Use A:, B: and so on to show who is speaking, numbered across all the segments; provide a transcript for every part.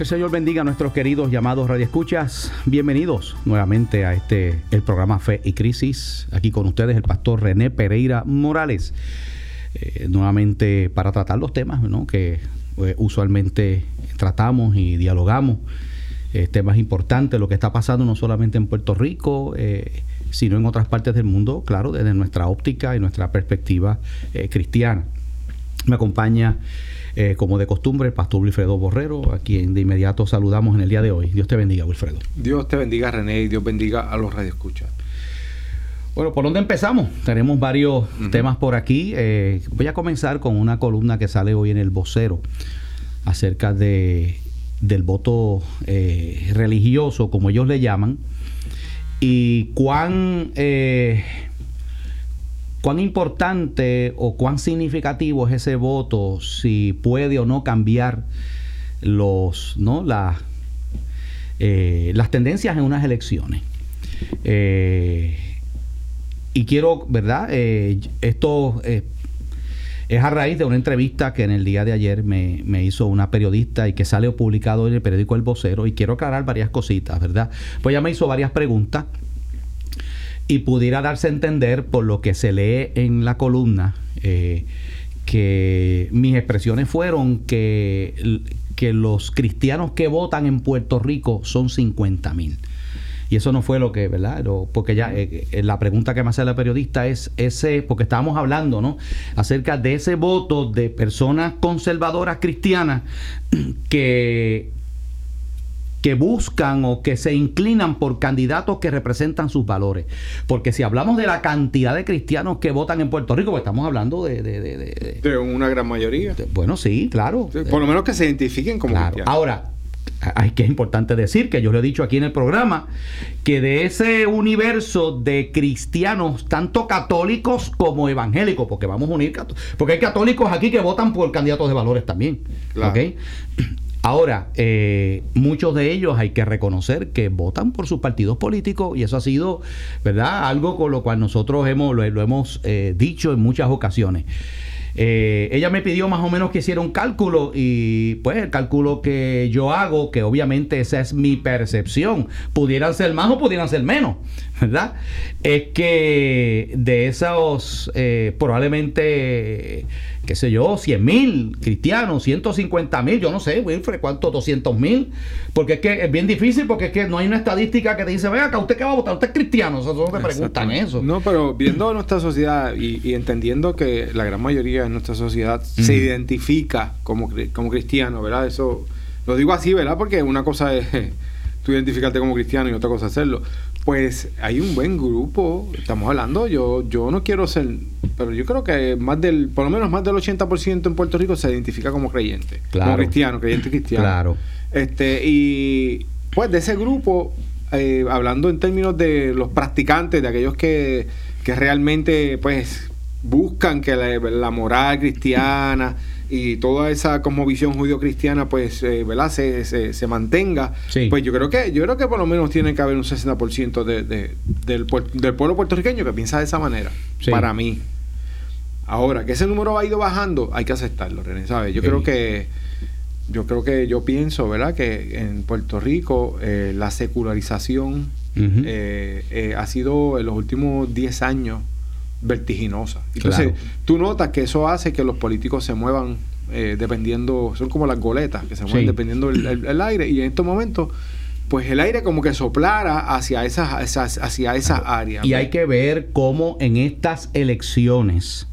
A: Que el Señor bendiga a nuestros queridos llamados radioescuchas. Bienvenidos nuevamente a este el programa Fe y Crisis. Aquí con ustedes el pastor René Pereira Morales. Eh, nuevamente para tratar los temas que eh, usualmente tratamos y dialogamos. Eh, temas importantes, lo que está pasando no solamente en Puerto Rico, sino en otras partes del mundo, claro, desde nuestra óptica y nuestra perspectiva cristiana. Me acompaña eh, como de costumbre, el pastor Wilfredo Borrero, a quien de inmediato saludamos en el día de hoy. Dios te bendiga, Wilfredo.
B: Dios te bendiga, René, y Dios bendiga a los radioescuchas.
A: Bueno, ¿por dónde empezamos? Tenemos varios temas por aquí. Eh, voy a comenzar con una columna que sale hoy en el vocero acerca de, del voto eh, religioso, como ellos le llaman, y cuán cuán importante o cuán significativo es ese voto, si puede o no cambiar los, ¿no? Eh, las tendencias en unas elecciones. Eh, y quiero, ¿verdad? Eh, esto es a raíz de una entrevista que en el día de ayer me, me, hizo una periodista y que sale publicado en el periódico El Vocero. Y quiero aclarar varias cositas, ¿verdad? Pues ella me hizo varias preguntas y pudiera darse a entender por lo que se lee en la columna eh, que mis expresiones fueron que, que los cristianos que votan en Puerto Rico son 50 mil. Y eso no fue lo que, ¿verdad? Porque ya eh, eh, la pregunta que me hace la periodista es ese, porque estábamos hablando, ¿no? Acerca de ese voto de personas conservadoras cristianas que que buscan o que se inclinan por candidatos que representan sus valores. Porque si hablamos de la cantidad de cristianos que votan en Puerto Rico, pues estamos hablando de...
B: De, una gran mayoría.
A: bueno, sí, claro.
B: por lo menos que se identifiquen como
A: cristianos. Ahora, hay que es importante decir que yo lo he dicho aquí en el programa, que de ese universo de cristianos, tanto católicos como evangélicos, porque vamos a unir, porque hay católicos aquí que votan por candidatos de valores también. Claro. Ahora, eh, muchos de ellos hay que reconocer que votan por sus partidos políticos y eso ha sido, ¿verdad? Algo con lo cual nosotros hemos, lo, hemos eh, dicho en muchas ocasiones. Eh, ella me pidió más o menos que hiciera un cálculo y pues el cálculo que yo hago, que obviamente esa es mi percepción, pudieran ser más o pudieran ser menos, ¿verdad? Es que de esos probablemente qué sé yo, 100 mil cristianos, 150 mil, yo no sé, Wilfred, ¿cuánto? 200 mil. Porque es que es bien difícil, porque es que no hay una estadística que te dice, acá, ¿usted qué va a votar? ¿Usted es cristiano? O sea, te preguntan eso.
B: No, pero viendo nuestra sociedad y, entendiendo que la gran mayoría de nuestra sociedad se identifica como, como cristiano, ¿verdad? Eso lo digo así, ¿verdad? Porque una cosa es tú identificarte como cristiano y otra cosa hacerlo. Pues hay un buen grupo, estamos hablando, yo yo no quiero ser, pero yo creo que más del, por lo menos más del 80% en Puerto Rico se identifica como creyente, como cristiano, creyente cristiano.
A: Claro.
B: Este, y pues de ese grupo, eh, hablando en términos de los practicantes, de aquellos que, que realmente pues buscan que la moral cristiana y toda esa como visión judío-cristiana pues eh, ¿verdad? Se, se, mantenga pues yo creo que yo creo que por lo menos tiene que haber un 60% de, de, del, del pueblo puertorriqueño que piensa de esa manera para mí. Ahora que ese número ha ido bajando hay que aceptarlo René ¿sabes? yo creo que yo creo que yo pienso verdad que en Puerto Rico eh, la secularización eh, ha sido en los últimos 10 años vertiginosa. Entonces, tú notas que eso hace que los políticos se muevan eh, dependiendo, son como las goletas, que se mueven dependiendo el, aire, y en estos momentos pues el aire como que soplara hacia esas, esas hacia esa área.
A: Y hay que ver cómo en estas elecciones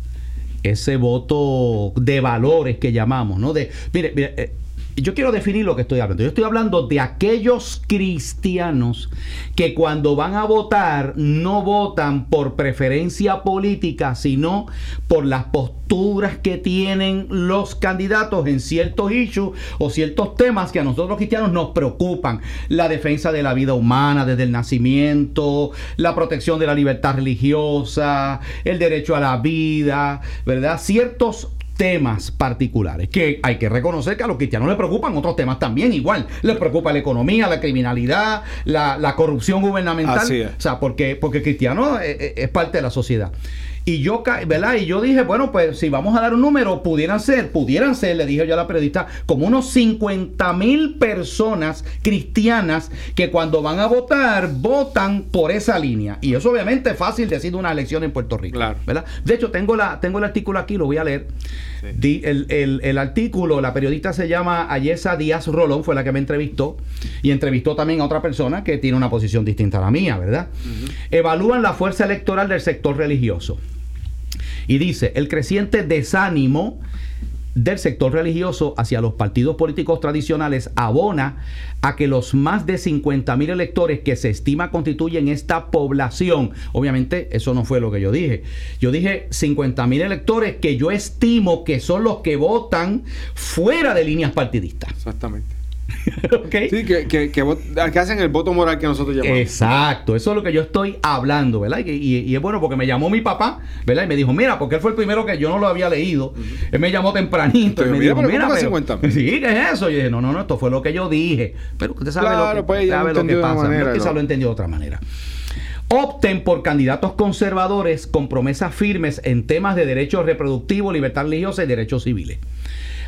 A: ese voto de valores que llamamos, ¿no? De, mire, mire eh, yo quiero definir lo que estoy hablando. Yo estoy hablando de aquellos cristianos que cuando van a votar no votan por preferencia política, sino por las posturas que tienen los candidatos en ciertos issues o ciertos temas que a nosotros los cristianos nos preocupan. La defensa de la vida humana desde el nacimiento, la protección de la libertad religiosa, el derecho a la vida, ¿verdad? Ciertos temas particulares, que hay que reconocer que a los cristianos les preocupan otros temas también, igual, les preocupa la economía, la criminalidad, la, corrupción gubernamental, o sea, porque, porque el cristiano es, es parte de la sociedad. Y yo, ¿verdad? Y yo dije, bueno, pues si vamos a dar un número, pudieran ser, pudieran ser, le dije yo a la periodista, como unos 50 mil personas cristianas que cuando van a votar, votan por esa línea. Y eso obviamente es fácil decir una elección en Puerto Rico. Claro. ¿verdad? De hecho, tengo, la, tengo el artículo aquí, lo voy a leer. el, el, artículo, la periodista se llama Ayesa Díaz Rolón, fue la que me entrevistó, y entrevistó también a otra persona que tiene una posición distinta a la mía, ¿verdad? Evalúan la fuerza electoral del sector religioso. Y dice, el creciente desánimo del sector religioso hacia los partidos políticos tradicionales abona a que los más de 50 mil electores que se estima constituyen esta población, obviamente eso no fue lo que yo dije, yo dije 50 mil electores que yo estimo que son los que votan fuera de líneas partidistas.
B: Exactamente. Sí, que, que, hacen el voto moral que nosotros llamamos.
A: Exacto, eso es lo que yo estoy hablando, ¿verdad? Y, es bueno porque me llamó mi papá, ¿verdad? Y me dijo, mira, porque él fue el primero que yo no lo había leído. Él me llamó tempranito y me dijo, mira, pero, sí, ¿qué es eso? Y yo dije, no, no, no, esto fue lo que yo dije. Pero usted sabe lo que, pues, sabe lo que pasa. Manera, quizá lo entendió de otra manera opten por candidatos conservadores con promesas firmes en temas de derechos reproductivos, libertad religiosa y derechos civiles.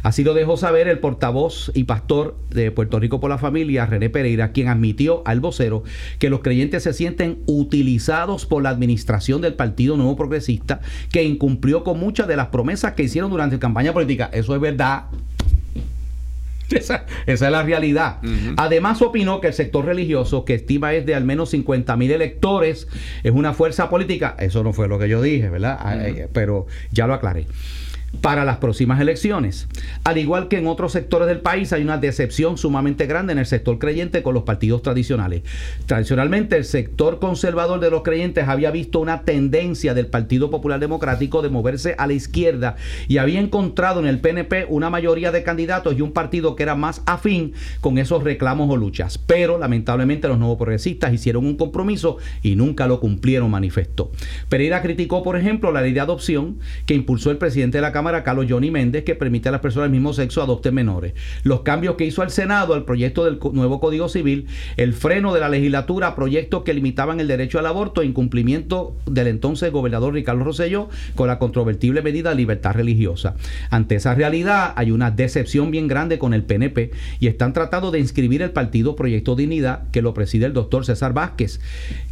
A: Así lo dejó saber el portavoz y pastor de Puerto Rico por la familia, René Pereira, quien admitió al vocero que los creyentes se sienten utilizados por la administración del Partido Nuevo Progresista, que incumplió con muchas de las promesas que hicieron durante la campaña política. Eso es verdad. Esa, es la realidad. Además, opinó que el sector religioso, que estima es de al menos 50 mil electores, es una fuerza política. Eso no fue lo que yo dije, ¿verdad? Eh, pero ya lo aclaré para las próximas elecciones. Al igual que en otros sectores del país hay una decepción sumamente grande en el sector creyente con los partidos tradicionales. Tradicionalmente el sector conservador de los creyentes había visto una tendencia del Partido Popular Democrático de moverse a la izquierda y había encontrado en el PNP una mayoría de candidatos y un partido que era más afín con esos reclamos o luchas. Pero lamentablemente los nuevos progresistas hicieron un compromiso y nunca lo cumplieron, manifestó. Pereira criticó, por ejemplo, la ley de adopción que impulsó el presidente de la Cámara, Carlos Johnny Méndez, que permite a las personas del mismo sexo adopten menores. Los cambios que hizo el Senado al proyecto del nuevo Código Civil, el freno de la legislatura a proyectos que limitaban el derecho al aborto, incumplimiento del entonces gobernador Ricardo Rosselló con la controvertible medida de libertad religiosa. Ante esa realidad hay una decepción bien grande con el PNP y están tratando de inscribir el partido Proyecto Dignidad que lo preside el doctor César Vázquez,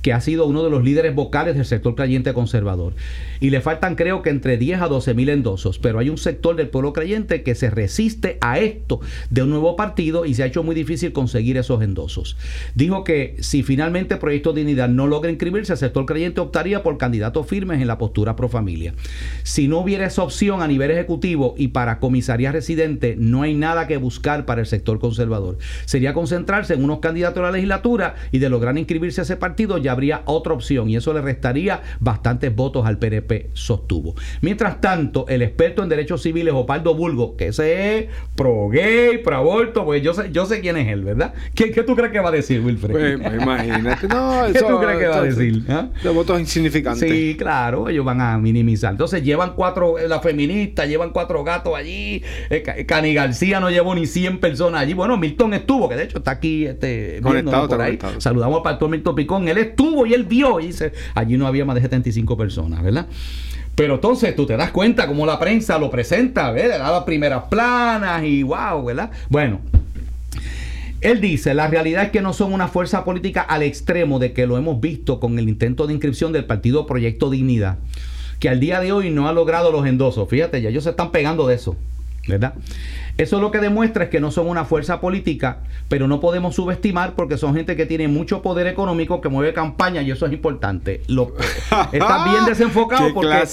A: que ha sido uno de los líderes vocales del sector creyente conservador. Y le faltan creo que entre 10 a 12 mil endosos pero hay un sector del pueblo creyente que se resiste a esto de un nuevo partido y se ha hecho muy difícil conseguir esos endosos. Dijo que si finalmente Proyecto Dignidad no logra inscribirse, el sector creyente optaría por candidatos firmes en la postura pro familia. Si no hubiera esa opción a nivel ejecutivo y para comisaría residente, no hay nada que buscar para el sector conservador. Sería concentrarse en unos candidatos a la legislatura y de lograr inscribirse a ese partido ya habría otra opción y eso le restaría bastantes votos al PNP, sostuvo. Mientras tanto, el experto en derechos civiles, Opaldo Bulgo, que ese es pro gay, pro aborto, pues yo sé, yo sé quién es él, ¿verdad? ¿Qué, qué tú crees que va a decir, Wilfred?
B: Pues, pues imagínate, no,
A: ¿Qué tú crees que va a decir?
B: ¿Ah? Los votos insignificantes.
A: Sí, claro, ellos van a minimizar. Entonces llevan cuatro, eh, la feminista, llevan cuatro gatos allí, eh, Cani García no llevó ni 100 personas allí. Bueno, Milton estuvo, que de hecho está aquí este,
B: conectado, por ahí.
A: Saludamos al pastor Milton Picón, él estuvo y él vio y dice, allí no había más de 75 personas, ¿verdad? Pero entonces tú te das cuenta cómo la prensa lo presenta, ¿verdad? Da las primeras planas y wow, ¿verdad? Bueno, él dice, la realidad es que no son una fuerza política al extremo de que lo hemos visto con el intento de inscripción del partido Proyecto Dignidad, que al día de hoy no ha logrado los endosos. Fíjate, ya ellos se están pegando de eso. ¿Verdad? Eso lo que demuestra es que no son una fuerza política, pero no podemos subestimar porque son gente que tiene mucho poder económico, que mueve campaña y eso es importante. Lo, está bien desenfocado porque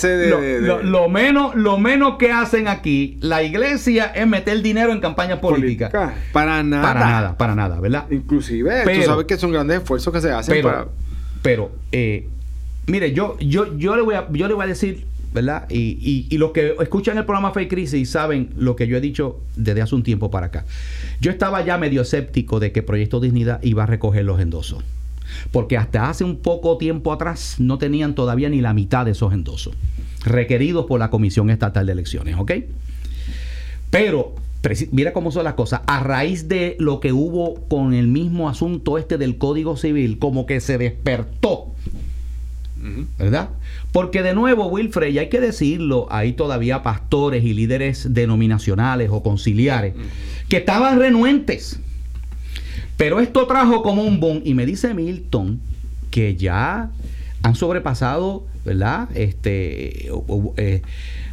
A: lo, menos, lo menos que hacen aquí la iglesia es meter dinero en campaña política.
B: Para nada.
A: Para nada, para nada, ¿verdad?
B: Inclusive, pero, tú sabes que son grandes esfuerzos que se hacen
A: pero,
B: para...
A: Pero, eh, mire, yo, yo, yo, le voy a, yo le voy a decir ¿verdad? Y, y, los que escuchan el programa Fake Crisis saben lo que yo he dicho desde hace un tiempo para acá. Yo estaba ya medio escéptico de que Proyecto Dignidad iba a recoger los endosos. Porque hasta hace un poco tiempo atrás no tenían todavía ni la mitad de esos endosos requeridos por la Comisión Estatal de Elecciones, ¿ok? Pero mira cómo son las cosas. A raíz de lo que hubo con el mismo asunto este del Código Civil, como que se despertó ¿verdad? Porque de nuevo, Wilfred, y hay que decirlo, hay todavía pastores y líderes denominacionales o conciliares que estaban renuentes. Pero esto trajo como un boom, y me dice Milton que ya han sobrepasado, ¿verdad? Este, eh,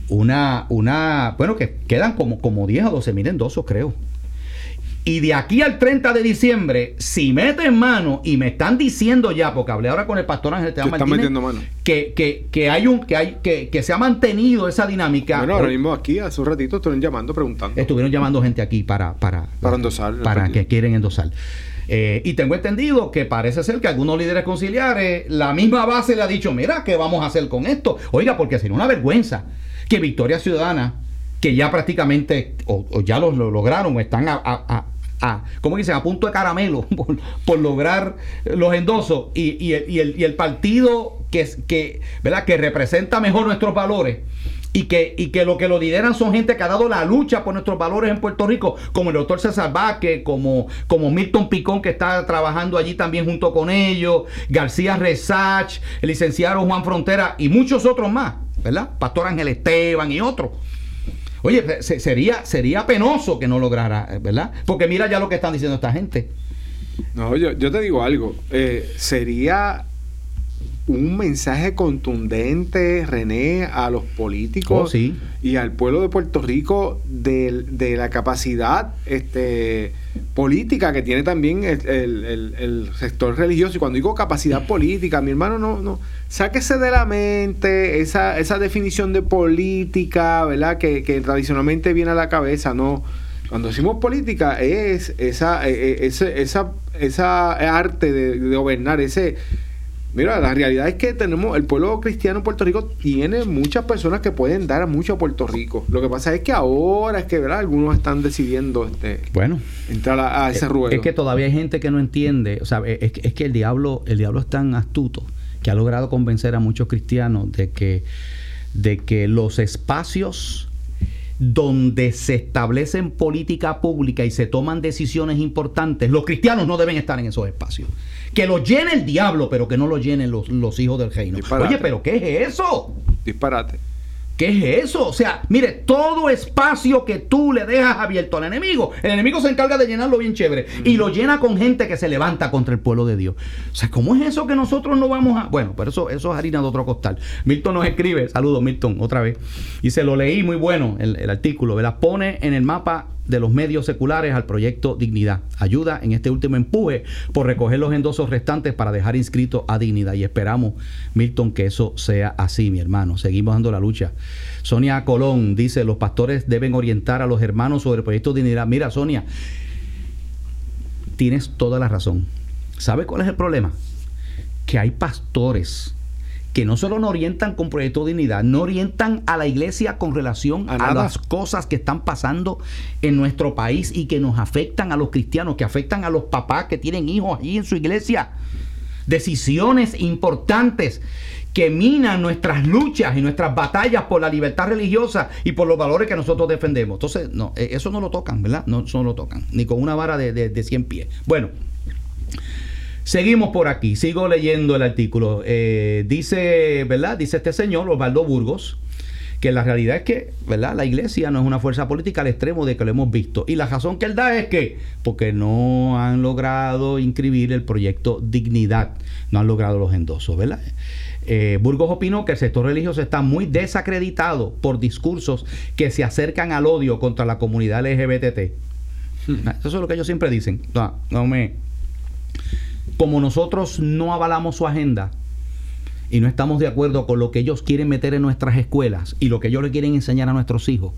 A: una, una, bueno, que quedan como, como 10 o 12 mil endosos, creo. Y de aquí al 30 de diciembre, si meten mano y me están diciendo ya, porque hablé ahora con el pastor Ángel Esteban Martínez, Que, que, que, hay un, que hay, que, que se ha mantenido esa dinámica.
B: Bueno, ahora mismo aquí, hace un ratito, estuvieron llamando, preguntando.
A: Estuvieron llamando gente aquí para, para,
B: para endosar.
A: Para que quieren endosar. Eh, y tengo entendido que parece ser que algunos líderes conciliares, la misma base le ha dicho, mira, ¿qué vamos a hacer con esto? Oiga, porque sería una vergüenza que Victoria Ciudadana que ya prácticamente o, ya lo, lograron o están a, ¿cómo dicen? A punto de caramelo por, lograr los endosos y, el, partido que, representa mejor nuestros valores y que, lo que lo lideran son gente que ha dado la lucha por nuestros valores en Puerto Rico, como el doctor César Vázquez, como, como Milton Picón, que está trabajando allí también junto con ellos, García Resach, el licenciado Juan Frontera y muchos otros más, ¿verdad? Pastor Ángel Esteban y otros. Oye, sería, sería penoso que no lograra, ¿verdad? Porque mira ya lo que están diciendo esta gente.
B: No, yo, yo te digo algo. Eh, sería un mensaje contundente, René, a los políticos
A: oh,
B: y al pueblo de Puerto Rico de, la capacidad este, política que tiene también el, sector religioso. Y cuando digo capacidad política, mi hermano, no, no, sáquese de la esa, esa definición de política, ¿verdad? Que, tradicionalmente viene a la cabeza, ¿no? Cuando decimos política es esa, e, e, esa, esa arte de gobernar, ese Mira, la realidad es que tenemos, el pueblo cristiano en Puerto Rico tiene muchas personas que pueden dar mucho a Puerto Rico. Lo que pasa es que ahora es que, ¿verdad? Algunos están decidiendo este,
A: bueno,
B: entrar a, ese ruedo.
A: Es que todavía hay gente que no entiende, o sea, es, es que el diablo, el diablo es tan astuto que ha logrado convencer a muchos cristianos de que, de que los espacios donde se establecen política pública y se toman decisiones importantes, los cristianos no deben estar en esos espacios. Que lo llene el diablo, pero que no lo llenen los, los hijos del reino. Oye, pero ¿qué es eso?
B: Disparate.
A: ¿Qué es eso? O sea, mire, todo espacio que tú le dejas abierto al enemigo, el enemigo se encarga de llenarlo bien chévere y lo llena con gente que se levanta contra el pueblo de Dios. O sea, ¿cómo es eso que nosotros no vamos a...? Bueno, pero eso, eso es harina de otro costal. Milton nos escribe, saludos Milton, otra vez, y se lo leí muy bueno el, el artículo, ¿verdad? Pone en el mapa de los medios seculares al proyecto Dignidad. Ayuda en este último empuje por recoger los endosos restantes para dejar inscrito a Dignidad. Y esperamos, Milton, que eso sea así, mi hermano. Seguimos dando la lucha. Sonia Colón dice, los pastores deben orientar a los hermanos sobre el proyecto Dignidad. Mira, Sonia, tienes toda la razón. ¿Sabe cuál es el problema? Que hay pastores que no solo no orientan con Proyecto de Dignidad, no orientan a la iglesia con relación a, las cosas que están pasando en nuestro país y que nos afectan a los cristianos, que afectan a los papás que tienen hijos allí en su iglesia. Decisiones importantes que minan nuestras luchas y nuestras batallas por la libertad religiosa y por los valores que nosotros defendemos. Entonces, no, e, eso no lo tocan, ¿verdad? No, eso no lo tocan, ni con una vara de, de, de 100 pies. Bueno, Seguimos por aquí, sigo leyendo el artículo. Eh, dice, ¿verdad? Dice este señor, Osvaldo Burgos, que la realidad es que, ¿verdad? La iglesia no es una fuerza política al extremo de que lo hemos visto. Y la razón que él da es que, porque no han logrado inscribir el proyecto Dignidad, no han logrado los endosos, ¿verdad? Eh, Burgos opinó que el sector religioso está muy desacreditado por discursos que se acercan al odio contra la comunidad LGBT. Hmm. Eso es lo que ellos siempre dicen. No, no me. Como nosotros no avalamos su agenda, y no estamos de acuerdo con lo que ellos quieren meter en nuestras escuelas y lo que ellos le quieren enseñar a nuestros hijos,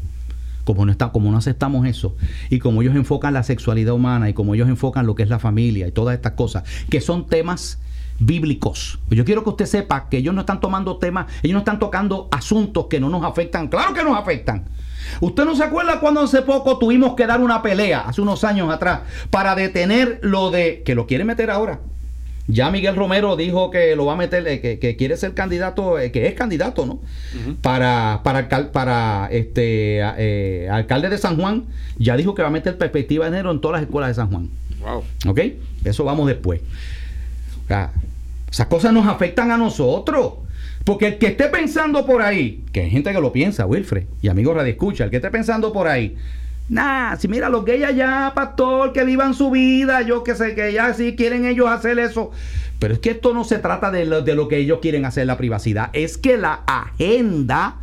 A: como no, está, como no aceptamos eso, y como ellos enfocan la sexualidad humana y como ellos enfocan lo que es la familia y todas estas cosas, que son temas bíblicos. Yo quiero que usted sepa que ellos no están tomando temas, ellos no están tocando asuntos que no nos afectan. Claro que nos afectan. ¿Usted no se acuerda cuando hace poco tuvimos que dar una pelea, hace unos años atrás, para detener lo de, que lo quiere meter ahora, ya Miguel Romero dijo que lo va a meter, eh, que, quiere ser candidato, eh, que es candidato, ¿no? Para, para, para este eh, alcalde de San Juan. Ya dijo que va a meter perspectiva de género en todas las escuelas de San Juan. Wow. ¿Ok? Eso vamos después. esas cosas nos afectan a nosotros. Porque el que esté pensando por ahí, que hay gente que lo piensa, Wilfred, y amigos Radio Escucha, el que esté pensando por ahí, Nah, si mira los gays allá, pastor, que vivan su vida, yo que sé que ya sí quieren ellos hacer eso. Pero es que esto no se trata de lo, de lo que ellos quieren hacer, la privacidad. Es que la agenda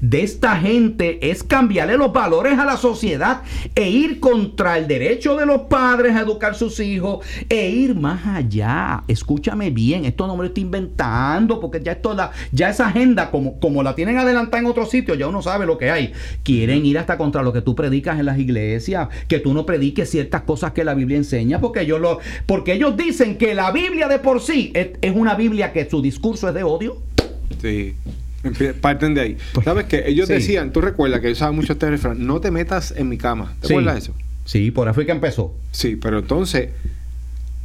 A: de esta gente es cambiarle los valores a la sociedad e ir contra el derecho de los padres a educar sus hijos e ir más allá. Escúchame bien, esto no me lo estoy inventando porque ya esto la, ya esa agenda como, como la tienen adelantada en otros sitios, ya uno sabe lo que hay. Quieren ir hasta contra lo que tú predicas en las iglesias, que tú no prediques ciertas cosas que la Biblia enseña porque ellos lo porque ellos dicen que la Biblia de por sí es una Biblia que su discurso es de odio.
B: Sí. Parten de ahí. Pues, ¿Sabes qué? Ellos decían, tú recuerdas que yo usaba mucho este refrán, no te metas en mi cama. ¿Te acuerdas de eso?
A: Sí, por ahí fue que empezó.
B: Sí, pero entonces,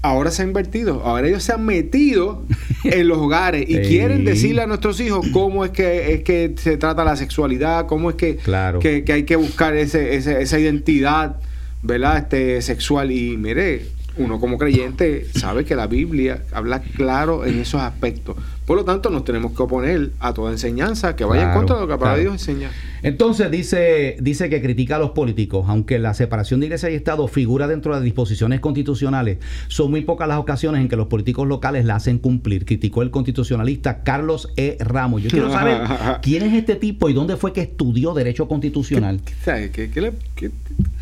B: ahora se ha invertido. Ahora ellos se han metido en los hogares y quieren decirle a nuestros hijos cómo es que, es que se trata la sexualidad, cómo es que, que, hay que buscar ese, esa identidad, ¿verdad? Este, sexual. Y mire, uno como creyente sabe que la Biblia habla claro en esos aspectos. Por lo tanto, nos tenemos que oponer a toda enseñanza que vaya en contra de lo que para Dios enseña.
A: Entonces dice, dice que critica a los políticos, aunque la separación de iglesia y Estado figura dentro de las disposiciones constitucionales, son muy pocas las ocasiones en que los políticos locales la hacen cumplir. Criticó el constitucionalista Carlos E. Ramos. Yo quiero saber quién es este tipo y dónde fue que estudió derecho constitucional.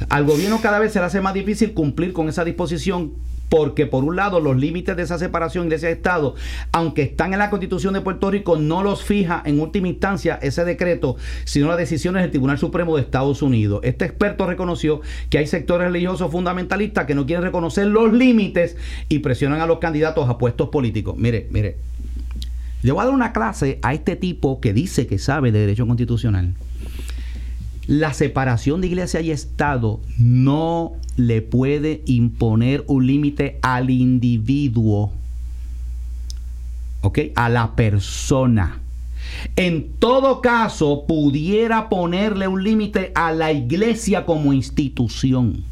A: Al gobierno cada vez se le hace más difícil cumplir con esa disposición porque por un lado los límites de esa separación iglesia-estado, aunque están en la constitución de Puerto Rico, no los fija en última instancia ese decreto, sino las decisiones del Tribunal Supremo de Estados Unidos. Este experto reconoció que hay sectores religiosos fundamentalistas que no quieren reconocer los límites y presionan a los candidatos a puestos políticos. Mire, mire, yo voy a dar una clase a este tipo que dice que sabe de derecho constitucional la separación de iglesia y Estado no le puede imponer un límite al individuo, ¿ok? A la persona. En todo caso, pudiera ponerle un límite a la iglesia como institución.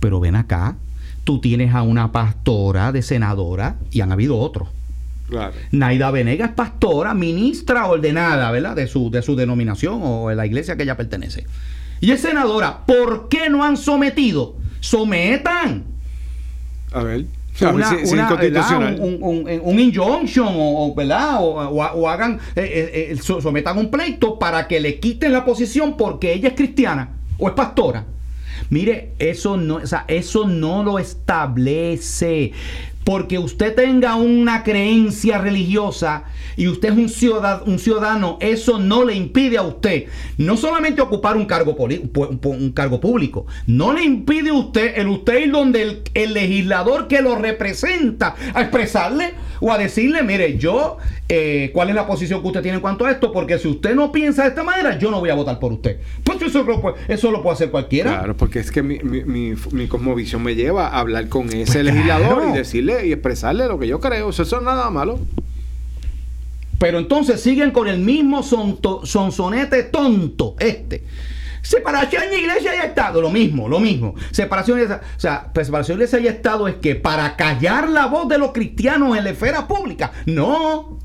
A: Pero ven acá, tú tienes a una pastora de senadora y han habido otros Naida Venega es pastora, ministra ordenada, ¿verdad? De su, de su denominación o de la iglesia que ella pertenece. Y es senadora. ¿Por qué no han sometido? Sometan.
B: A ver.
A: un, injunction o, ¿verdad? o, hagan eh, eh, eh, sometan un pleito para que le quiten la posición porque ella es cristiana o es pastora mire eso no o sea, eso no lo establece porque usted tenga una creencia religiosa y usted es un ciudadano, un ciudadano, eso no le impide a usted no solamente ocupar un cargo, un cargo público, no le impide a usted el usted ir donde el, legislador que lo representa a expresarle o a decirle, mire, yo, eh, ¿cuál es la posición que usted tiene en cuanto a esto? Porque si usted no piensa de esta manera, yo no voy a votar por usted. Pues eso lo, eso lo puede hacer cualquiera.
B: Claro, porque es que mi, mi, mi, cosmovisión me lleva a hablar con ese pues legislador y decirle y expresarle lo que yo creo. Eso, eso es nada malo.
A: Pero entonces siguen con el mismo sonsonete tonto, este. Separación de iglesia y Estado, lo mismo, lo mismo. Separación de, o sea, separación de iglesia y Estado es que para callar la voz de los cristianos en la esfera pública, no.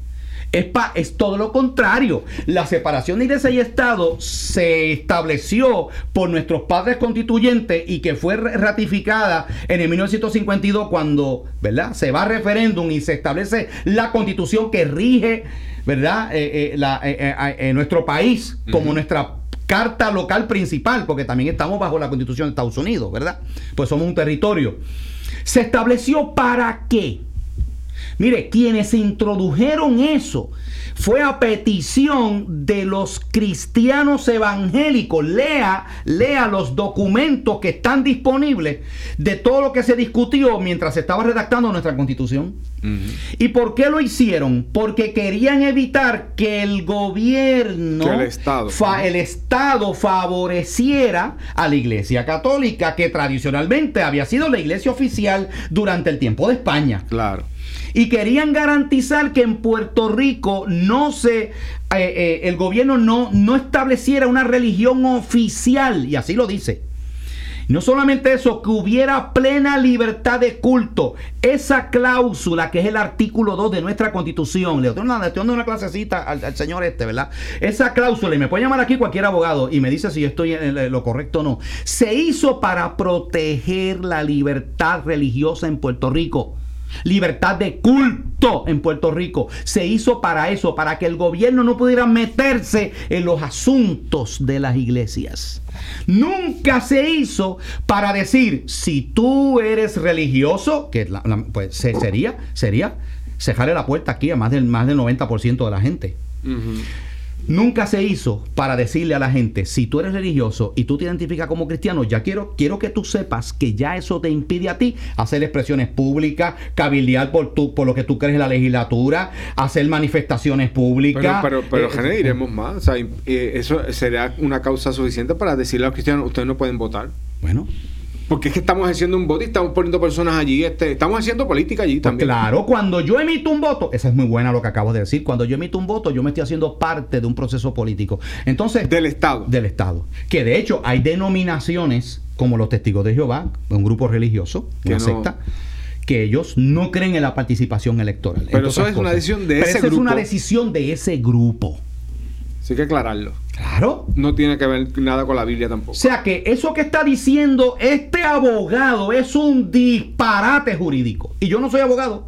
A: Es, pa- es todo lo contrario. La separación de iglesia y Estado se estableció por nuestros padres constituyentes y que fue ratificada en el 1952 cuando ¿verdad? se va a referéndum y se establece la constitución que rige ¿verdad? Eh, eh, la- eh, eh, eh, nuestro país como nuestra carta local principal, porque también estamos bajo la constitución de Estados Unidos, ¿verdad? Pues somos un territorio. ¿Se estableció para qué? Mire, quienes introdujeron eso fue a petición de los cristianos evangélicos. Lea, lea los documentos que están disponibles de todo lo que se discutió mientras se estaba redactando nuestra constitución. ¿Y por qué lo hicieron? Porque querían evitar que el gobierno,
B: Que el Estado.
A: fa- el Estado favoreciera a la Iglesia Católica, que tradicionalmente había sido la iglesia oficial durante el tiempo de España.
B: Claro.
A: Y querían garantizar que en Puerto Rico no se, eh, eh, el gobierno no, no estableciera una religión oficial, y así lo dice. No solamente eso, que hubiera plena libertad de culto. Esa cláusula, que es el artículo 2 de nuestra constitución, le estoy dando una, clasecita al, señor este, ¿verdad? Esa cláusula, y me puede llamar aquí cualquier abogado y me dice si estoy en lo correcto o no, se hizo para proteger la libertad religiosa en Puerto Rico. Libertad de culto en Puerto Rico. Se hizo para eso, para que el gobierno no pudiera meterse en los asuntos de las iglesias. Nunca se hizo para decir, si tú eres religioso, que pues se- sería, sería cejarle la puerta aquí a más del, más del 90% de la gente. Nunca se hizo para decirle a la gente, si tú eres religioso y tú te identificas como cristiano, ya quiero, quiero que tú sepas que ya eso te impide a ti hacer expresiones públicas, cabildear por, tu, por lo que tú crees en la legislatura, hacer manifestaciones públicas.
B: pero, pero
A: Eh,
B: Gené, diremos más. O sea, eh, eso sería una causa suficiente para decirle a los cristianos, ustedes no pueden votar.
A: Bueno,
B: Porque es que estamos haciendo un voto y estamos poniendo personas allí. Este, estamos haciendo política allí también.
A: Claro, cuando yo emito un voto, esa es muy buena lo que acabo de decir, cuando yo emito un voto, yo me estoy haciendo parte de un proceso político. Entonces,
B: Del Estado.
A: del Estado. Que de hecho hay denominaciones como los testigos de Jehová, un grupo religioso,
B: Que
A: una
B: no-
A: secta, que ellos no creen en la participación electoral.
B: Pero eso es una decisión de
A: Pero
B: ese
A: esa es una
B: grupo.
A: decisión de ese grupo.
B: Así que aclararlo.
A: Claro.
B: No tiene que ver nada con la Biblia tampoco.
A: O sea que eso que está diciendo este abogado es un disparate jurídico. Y yo no soy abogado.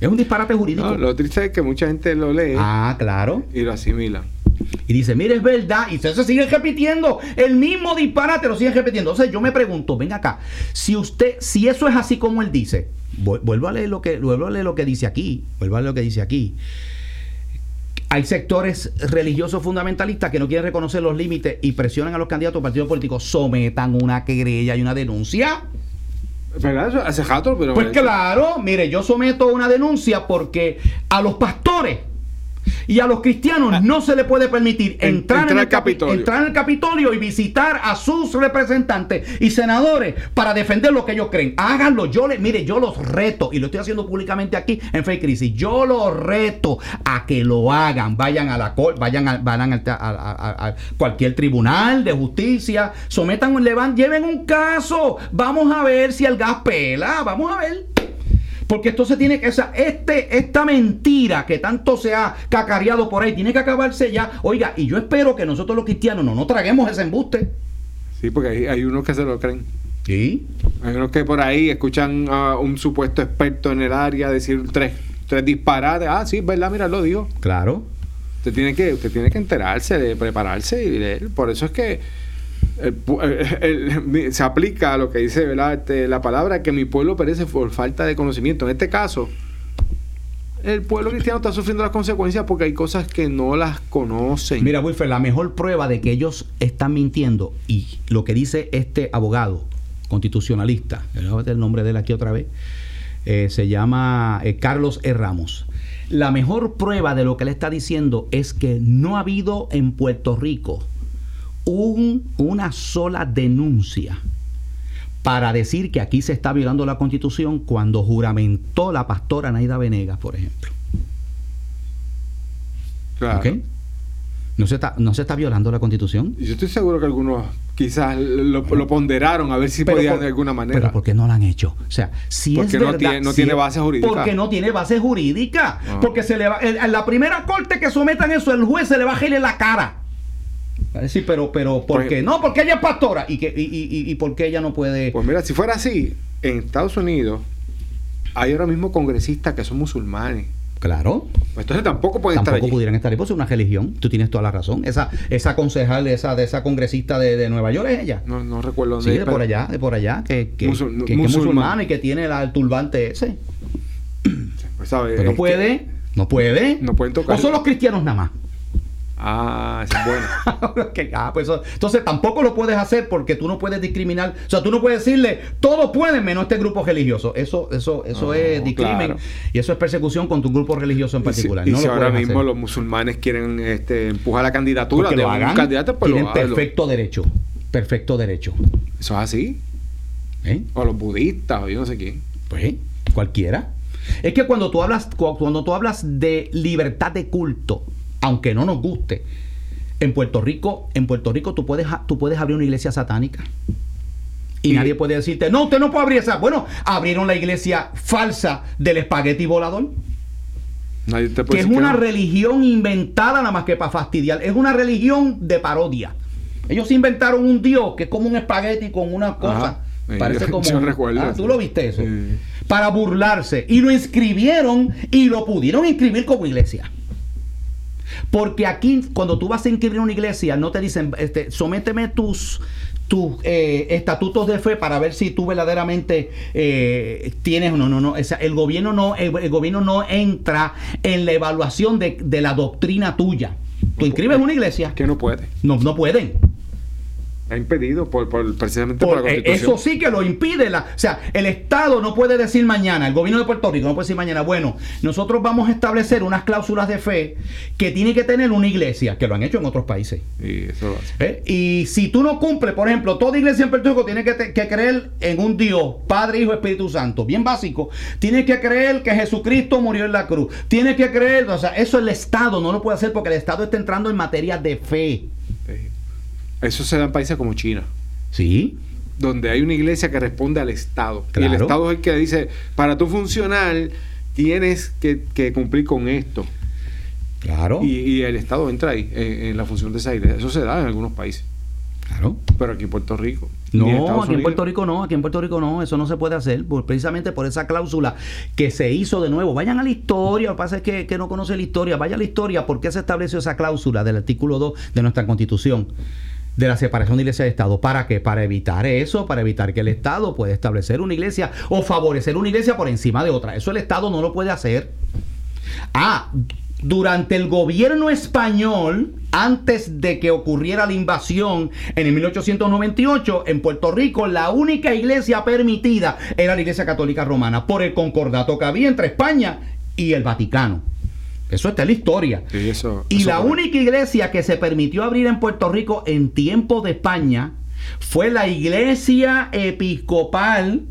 A: Es un disparate jurídico.
B: No, lo triste es que mucha gente lo lee
A: Ah, claro.
B: y lo asimila.
A: Y dice, mire, es verdad. Y se, se sigue repitiendo. El mismo disparate lo sigue repitiendo. Entonces yo me pregunto, venga acá, si usted, si eso es así como él dice, vu- vuelvo a leer lo que, vuelvo a leer lo que dice aquí. Vuelvo a leer lo que dice aquí. Hay sectores religiosos fundamentalistas que no quieren reconocer los límites y presionan a los candidatos a partidos políticos. Sometan una querella y una denuncia.
B: ¿Verdad? Eso hace rato, pero.
A: Pues claro, mire, yo someto una denuncia porque a los pastores y a los cristianos no se le puede permitir
B: En-
A: entrar,
B: entrar
A: en el
B: Capitolio.
A: entrar en el Capitolio y visitar a sus representantes y senadores para defender lo que ellos creen. Háganlo, yo le, mire, yo los reto y lo estoy haciendo públicamente aquí en Fake Crisis. Yo los reto a que lo hagan, vayan a la corte, vayan a, vayan a, a- cualquier tribunal de justicia, sometan, le van, lleven un caso, vamos a ver si el gas pela, vamos a ver. Porque esto se tiene que, o sea, este, esta mentira que tanto se ha cacareado por ahí, tiene que acabarse ya. Oiga, y yo espero que nosotros los cristianos no nos traguemos ese embuste.
B: Sí, porque hay, hay unos que se lo creen.
A: Sí.
B: Hay unos que por ahí escuchan a un supuesto experto en el área decir tres, tres disparates. Ah, sí, verdad, mira, lo digo.
A: Claro.
B: Usted tiene que, usted tiene que enterarse, de prepararse y leer. Por eso es que el- el- se aplica a lo que dice. Este, la palabra que mi pueblo perece por falta de conocimiento. En este caso, el pueblo cristiano está sufriendo las consecuencias porque hay cosas que no las conocen.
A: Mira, Wilfer, la mejor prueba de que ellos están mintiendo y lo que dice este abogado constitucionalista, el nombre de él aquí otra vez, eh, se llama eh, Carlos E. Ramos. La mejor prueba de lo que él está diciendo es que no ha habido en Puerto Rico un- una sola denuncia para decir que aquí se está violando la constitución cuando juramentó la pastora Naida Venegas, por ejemplo.
B: Claro.
A: ¿No se está, no se está violando la constitución?
B: Yo estoy seguro que algunos quizás lo, lo ponderaron a ver si
A: Pero
B: podían
A: por-
B: de alguna manera.
A: Pero ¿por qué no lo han hecho? O sea, si
B: Porque
A: es
B: no
A: verdad,
B: tiene- no
A: si
B: tiene base jurídica.
A: Porque no tiene base jurídica.
B: Ah.
A: Porque se le va, en, la primera corte que sometan eso, el juez se le va a girar la cara. Decir, pero, pero, ¿por
B: Pues-
A: qué? No, porque ella es pastora. ¿Y, que, y, y, y, por qué ella no puede...?
B: Pues mira, si fuera así, en Estados Unidos hay ahora mismo congresistas que son musulmanes.
A: claro.
B: Pues entonces tampoco pueden estar
A: Tampoco
B: allí.
A: pudieran estar ahí, pues es una religión. Tú tienes toda la razón. Esa, esa concejal, esa, de esa congresista de, de Nueva York es ella.
B: No, no recuerdo
A: Sí,
B: dónde
A: de
B: pero-
A: por allá, de por allá, que, que,
B: Musul-
A: que- que es musulmana y que tiene la- el turbante ese.
B: Pues,
A: no puede, no puede.
B: No pueden tocar.
A: O son los cristianos nada más.
B: Ah, es buena.
A: Que, ah, pues entonces tampoco lo puedes hacer porque tú no puedes discriminar. O sea, tú no puedes decirle, todos pueden menos este grupo religioso. Eso, eso, eso es discrimen
B: claro.
A: y eso es persecución contra un grupo religioso en
B: Y si-
A: particular.
B: Y si, ahora mismo
A: hacer.
B: los musulmanes quieren este, empujar la candidatura de
A: lo
B: un
A: hagan,
B: candidato, pues
A: tienen perfecto derecho. Perfecto derecho.
B: Eso es así.
A: ¿Eh?
B: O los budistas, o yo no sé quién.
A: Pues cualquiera. Es que cuando tú hablas, cu- cuando tú hablas de libertad de culto, aunque no nos guste, en Puerto Rico, en Puerto Rico tú puedes, tú puedes abrir una iglesia satánica. Y,
B: Y-
A: nadie puede decirte, no, usted no puede abrir esa. Bueno, abrieron la iglesia falsa del espagueti volador,
B: Nadie te
A: que es una
B: no.
A: religión inventada nada más que para fastidiar. Es una religión de parodia. Ellos inventaron un dios que es como un espagueti con una cosa.
B: Ajá.
A: Parece
B: Yo-
A: como.
B: yo recuerdo
A: Ah. ¿Tú lo viste eso?
B: Sí.
A: Para burlarse. Y lo inscribieron y lo pudieron inscribir como iglesia. Porque aquí, cuando tú vas a inscribir una iglesia, no te dicen, este, sométeme tus, tus eh, estatutos de fe para ver si tú verdaderamente eh, tienes no, no, no. O sea, el gobierno no, el, el gobierno no entra en la evaluación de, de la doctrina tuya. Tú inscribes una iglesia,
B: Que no puede.
A: no, no pueden.
B: Ha impedido por, por- precisamente por,
A: Por-
B: la
A: eh,
B: constitución.
A: eso sí que lo impide. La, o sea, el Estado no puede decir mañana, el gobierno de Puerto Rico no puede decir mañana, bueno, nosotros vamos a establecer unas cláusulas de fe que tiene que tener una iglesia, que lo han hecho en otros países.
B: Y eso lo hace.
A: ¿eh? Y si tú no cumples, por ejemplo, toda iglesia en Puerto Rico tiene que, te- que creer en un Dios, Padre, Hijo, Espíritu Santo, bien básico. Tiene que creer que Jesucristo murió en la cruz. Tiene que creer, o sea, eso el Estado no lo puede hacer porque el Estado está entrando en materia de fe.
B: Eso se da en países como China.
A: ¿Sí?
B: donde hay una iglesia que responde al Estado. Y el Estado es el que dice, para tú funcionar, tienes que, que cumplir con esto.
A: Claro.
B: Y, y el Estado entra ahí, en, en la función de esa iglesia. Eso se da en algunos países.
A: Claro.
B: Pero aquí en Puerto Rico. en
A: No, aquí en. Puerto Rico no, aquí en Puerto Rico no, eso no se puede hacer, por- precisamente por esa cláusula que se hizo de nuevo. Vayan a la historia, lo que pasa es que, que no conoce la historia, vaya a la historia, ¿por qué se estableció esa cláusula del artículo 2 de nuestra constitución? De la separación de iglesia y Estado. ¿Para qué? Para evitar eso, para evitar que el Estado pueda establecer una iglesia o favorecer una iglesia por encima de otra. Eso el Estado no lo puede hacer. Ah, durante el gobierno español, antes de que ocurriera la invasión en el 1898, en Puerto Rico, la única iglesia permitida era la Iglesia Católica Romana, por el concordato que había entre España y el Vaticano. Eso está en la historia.
B: Sí, eso-
A: y
B: eso
A: la única iglesia que se permitió abrir en Puerto Rico en tiempo de España fue la iglesia episcopal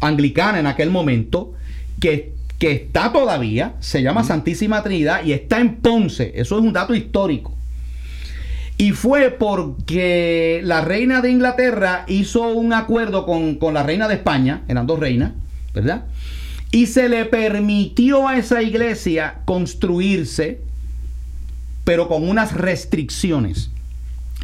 A: anglicana en aquel momento, que, que está todavía, se llama Santísima Trinidad y está en Ponce. Eso es un dato histórico. Y fue porque la reina de Inglaterra hizo un acuerdo con, con la reina de España, eran dos reinas, ¿verdad? Y se le permitió a esa iglesia construirse, pero con unas restricciones.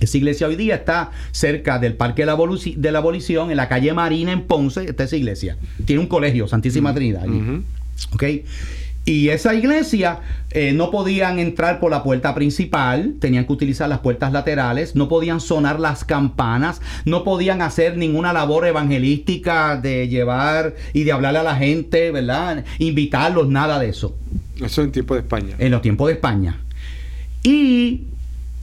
A: Esa iglesia hoy día está cerca del Parque de la, Abolición, en la calle Marina, en Ponce. Está esa iglesia. Tiene un colegio, Santísima Trinidad. allí. ¿Ok? Y esa iglesia eh, no podían entrar por la puerta principal, tenían que utilizar las puertas laterales, no podían sonar las campanas, no podían hacer ninguna labor evangelística de llevar y de hablarle a la gente, ¿verdad? Invitarlos, nada de eso
B: Eso en tiempo de España.
A: en los tiempos de España. Y,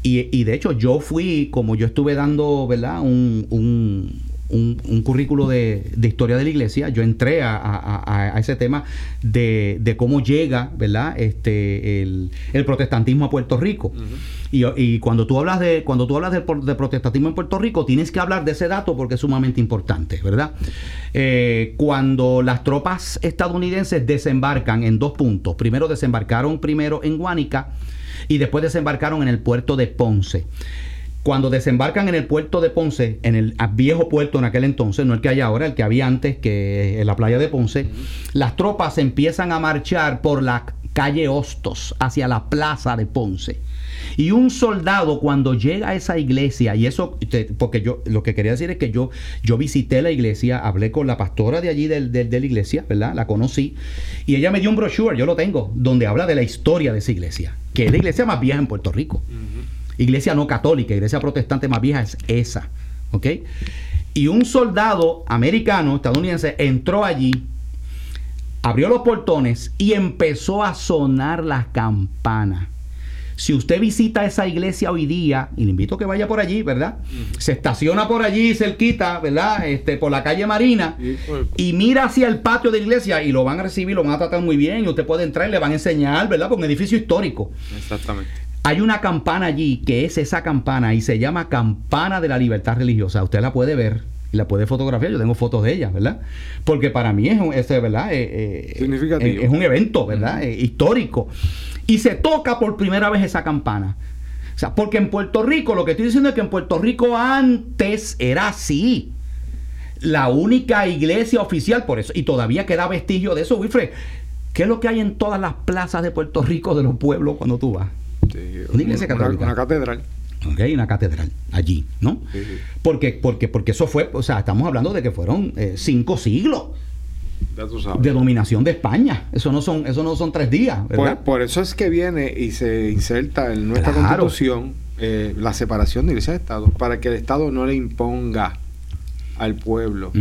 A: y, y de hecho yo fui, como yo estuve dando, ¿verdad? Un, un- un, currículo de, historia de la iglesia, yo entré a, ese tema de, cómo llega, ¿verdad? Este, el, protestantismo a Puerto Rico. y, cuando tú hablas de cuando tú hablas de, protestantismo en Puerto Rico, tienes que hablar de ese dato porque es sumamente importante, ¿verdad? Eh, cuando las tropas estadounidenses desembarcan en dos puntos, primero desembarcaron primero en Guánica y después desembarcaron en el puerto de Ponce cuando desembarcan en el puerto de Ponce, en el viejo puerto en aquel entonces, no el que hay ahora, el que había antes, que en la playa de Ponce, las tropas empiezan a marchar por la calle Hostos hacia la plaza de Ponce. Y un soldado cuando llega a esa iglesia, y eso, porque yo lo que quería decir es que yo, yo visité la iglesia, hablé con la pastora de allí de, la iglesia, ¿verdad? La conocí, y ella me dio un brochure, yo lo tengo, donde habla de la historia de esa iglesia, que es la iglesia más vieja en Puerto Rico. Iglesia no católica, iglesia protestante más vieja es esa. ¿Ok? Y un soldado americano, estadounidense, entró allí, abrió los portones y empezó a sonar las campanas. Si usted visita esa iglesia hoy día, y le invito a que vaya por allí, ¿verdad? Se estaciona por allí cerquita, ¿verdad? Este, por la calle Marina, y mira hacia el patio de la iglesia y lo van a recibir, lo van a tratar muy bien, y usted puede entrar y le van a enseñar, ¿verdad? Por un edificio histórico.
B: Exactamente.
A: Hay una campana allí que es esa campana y se llama Campana de la Libertad Religiosa. Usted la puede ver y la puede fotografiar. Yo tengo fotos de ella, ¿verdad? Porque para mí es, es ¿verdad? Eh, eh, Significativo. es un evento, ¿verdad? Eh, histórico. Y se toca por primera vez esa campana. O sea, porque en Puerto Rico, lo que estoy diciendo es que en Puerto Rico antes era así. La única iglesia oficial, por eso, y todavía queda vestigio de eso, Wilfred. ¿Qué es lo que hay en todas las plazas de Puerto Rico de los pueblos cuando tú vas?
B: Una iglesia católica. Una, catedral.
A: Ok, una catedral allí, ¿no? Porque, porque, porque eso fue, o sea, estamos hablando de que fueron eh, cinco siglos de dominación de España. Eso no son, eso no son tres días.
B: ¿verdad? Por, eso es que viene y se inserta en nuestra constitución eh, la separación de iglesia y Estado, para que el Estado no le imponga al pueblo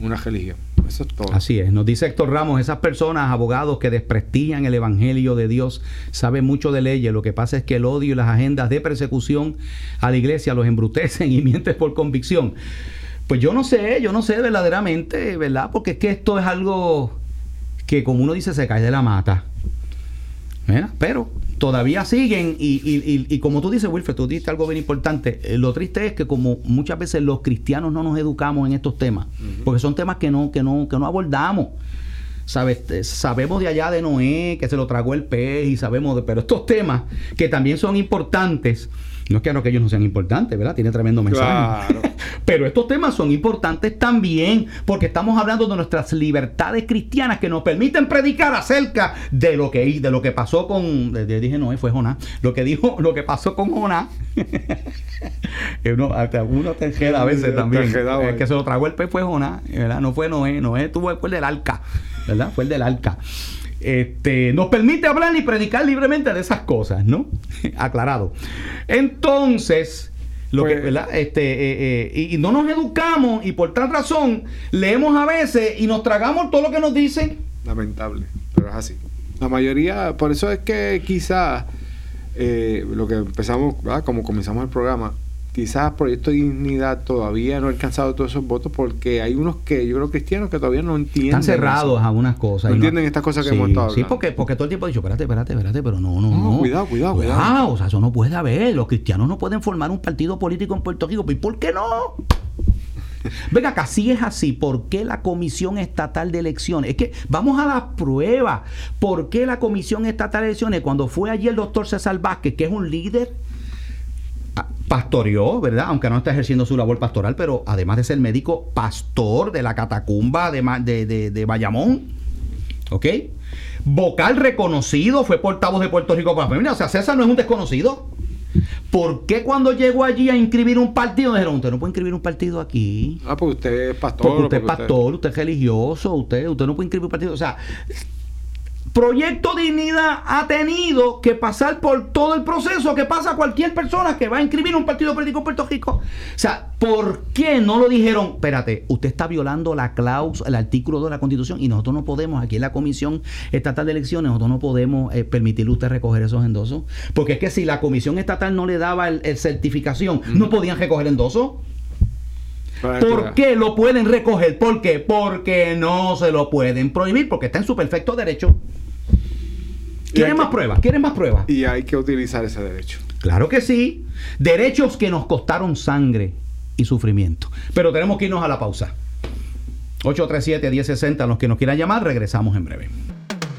B: una religión. Eso es todo.
A: Así es. Nos dice Héctor Ramos, esas personas, abogados que desprestigian el Evangelio de Dios, saben mucho de leyes. Lo que pasa es que el odio y las agendas de persecución a la iglesia los embrutecen y mienten por convicción. Pues yo no sé, yo no sé verdaderamente, ¿verdad? Porque es que esto es algo que como uno dice se cae de la mata. Pero todavía siguen y, como tú dices, Wilfred, tú dijiste algo bien importante. Eh, lo triste es que como muchas veces los cristianos no nos educamos en estos temas, porque son temas que no, que no, que no abordamos. ¿Sabes? Eh, sabemos de allá de Noé, que se lo tragó el pez, y sabemos de, pero estos temas que también son importantes, no es que, no, que ellos no sean importantes, ¿verdad? Tiene tremendo mensaje. Pero estos temas son importantes también porque estamos hablando de nuestras libertades cristianas que nos permiten predicar acerca de lo que de lo que pasó con dije no, fue Jonás, lo que dijo, lo que pasó con Jonás. uno, uno a veces también. El que se lo tragó el pez fue Jonás, ¿verdad? No fue Noé, Noé tuvo el del arca, ¿verdad? Fue el del arca este, nos permite hablar y predicar libremente de esas cosas, ¿no? Aclarado. Entonces, lo que, pues- ¿verdad? Este, eh, eh, y, no nos educamos y por tal razón leemos a veces y nos tragamos todo lo que nos dicen.
B: Lamentable, pero es así. La mayoría, por eso es que quizás eh, lo que empezamos, ¿verdad? como comenzamos el programa, quizás Proyecto Dignidad todavía no ha alcanzado todos esos votos porque hay unos que yo creo cristianos que todavía no entienden.
A: Están cerrados a algunas cosas.
B: No entienden estas cosas que hemos estado
A: Sí, porque, porque todo el tiempo he dicho, espérate, espérate, espérate, pero no, no, no.
B: Cuidado, cuidado, cuidado.
A: O sea, eso no puede haber. Los cristianos no pueden formar un partido político en Puerto Rico. ¿Y por qué no? Venga, acá, si es así, ¿por qué la Comisión Estatal de Elecciones? Es que vamos a la prueba. ¿Por qué la Comisión Estatal de Elecciones, cuando fue allí el doctor César Vázquez, que es un líder pastoreó, ¿verdad? Aunque no está ejerciendo su labor pastoral, pero además de ser médico, pastor de la catacumba de, de, de, Bayamón. ¿Ok? Vocal reconocido, fue portavoz de Puerto Rico para la familia. O sea, César no es un desconocido. ¿Por qué cuando llegó allí a inscribir un partido dijeron, usted no puede inscribir un partido aquí?
B: Ah, porque usted es pastor.
A: Porque usted es pastor, usted... es religioso, usted, usted no puede inscribir un partido. O sea, Proyecto Dignidad ha tenido que pasar por todo el proceso que pasa cualquier persona que va a inscribir un partido político en Puerto Rico. O sea, ¿por qué no lo dijeron? Espérate, usted está violando la cláusula, el artículo de la Constitución y nosotros no podemos, aquí en la Comisión Estatal de Elecciones, nosotros no podemos eh, permitirle a usted recoger esos endosos. Porque es que si la Comisión Estatal no le daba el, certificación, no podían recoger endosos. ¿Por qué lo pueden recoger? ¿Por qué? Porque no se lo pueden prohibir, porque está en su perfecto derecho. ¿Quieren más pruebas? ¿Quieren más pruebas?
B: Y hay que utilizar ese derecho.
A: Claro que sí. Derechos que nos costaron sangre y sufrimiento. Pero tenemos que irnos a la pausa. 837-1060, los que nos quieran llamar, regresamos en breve.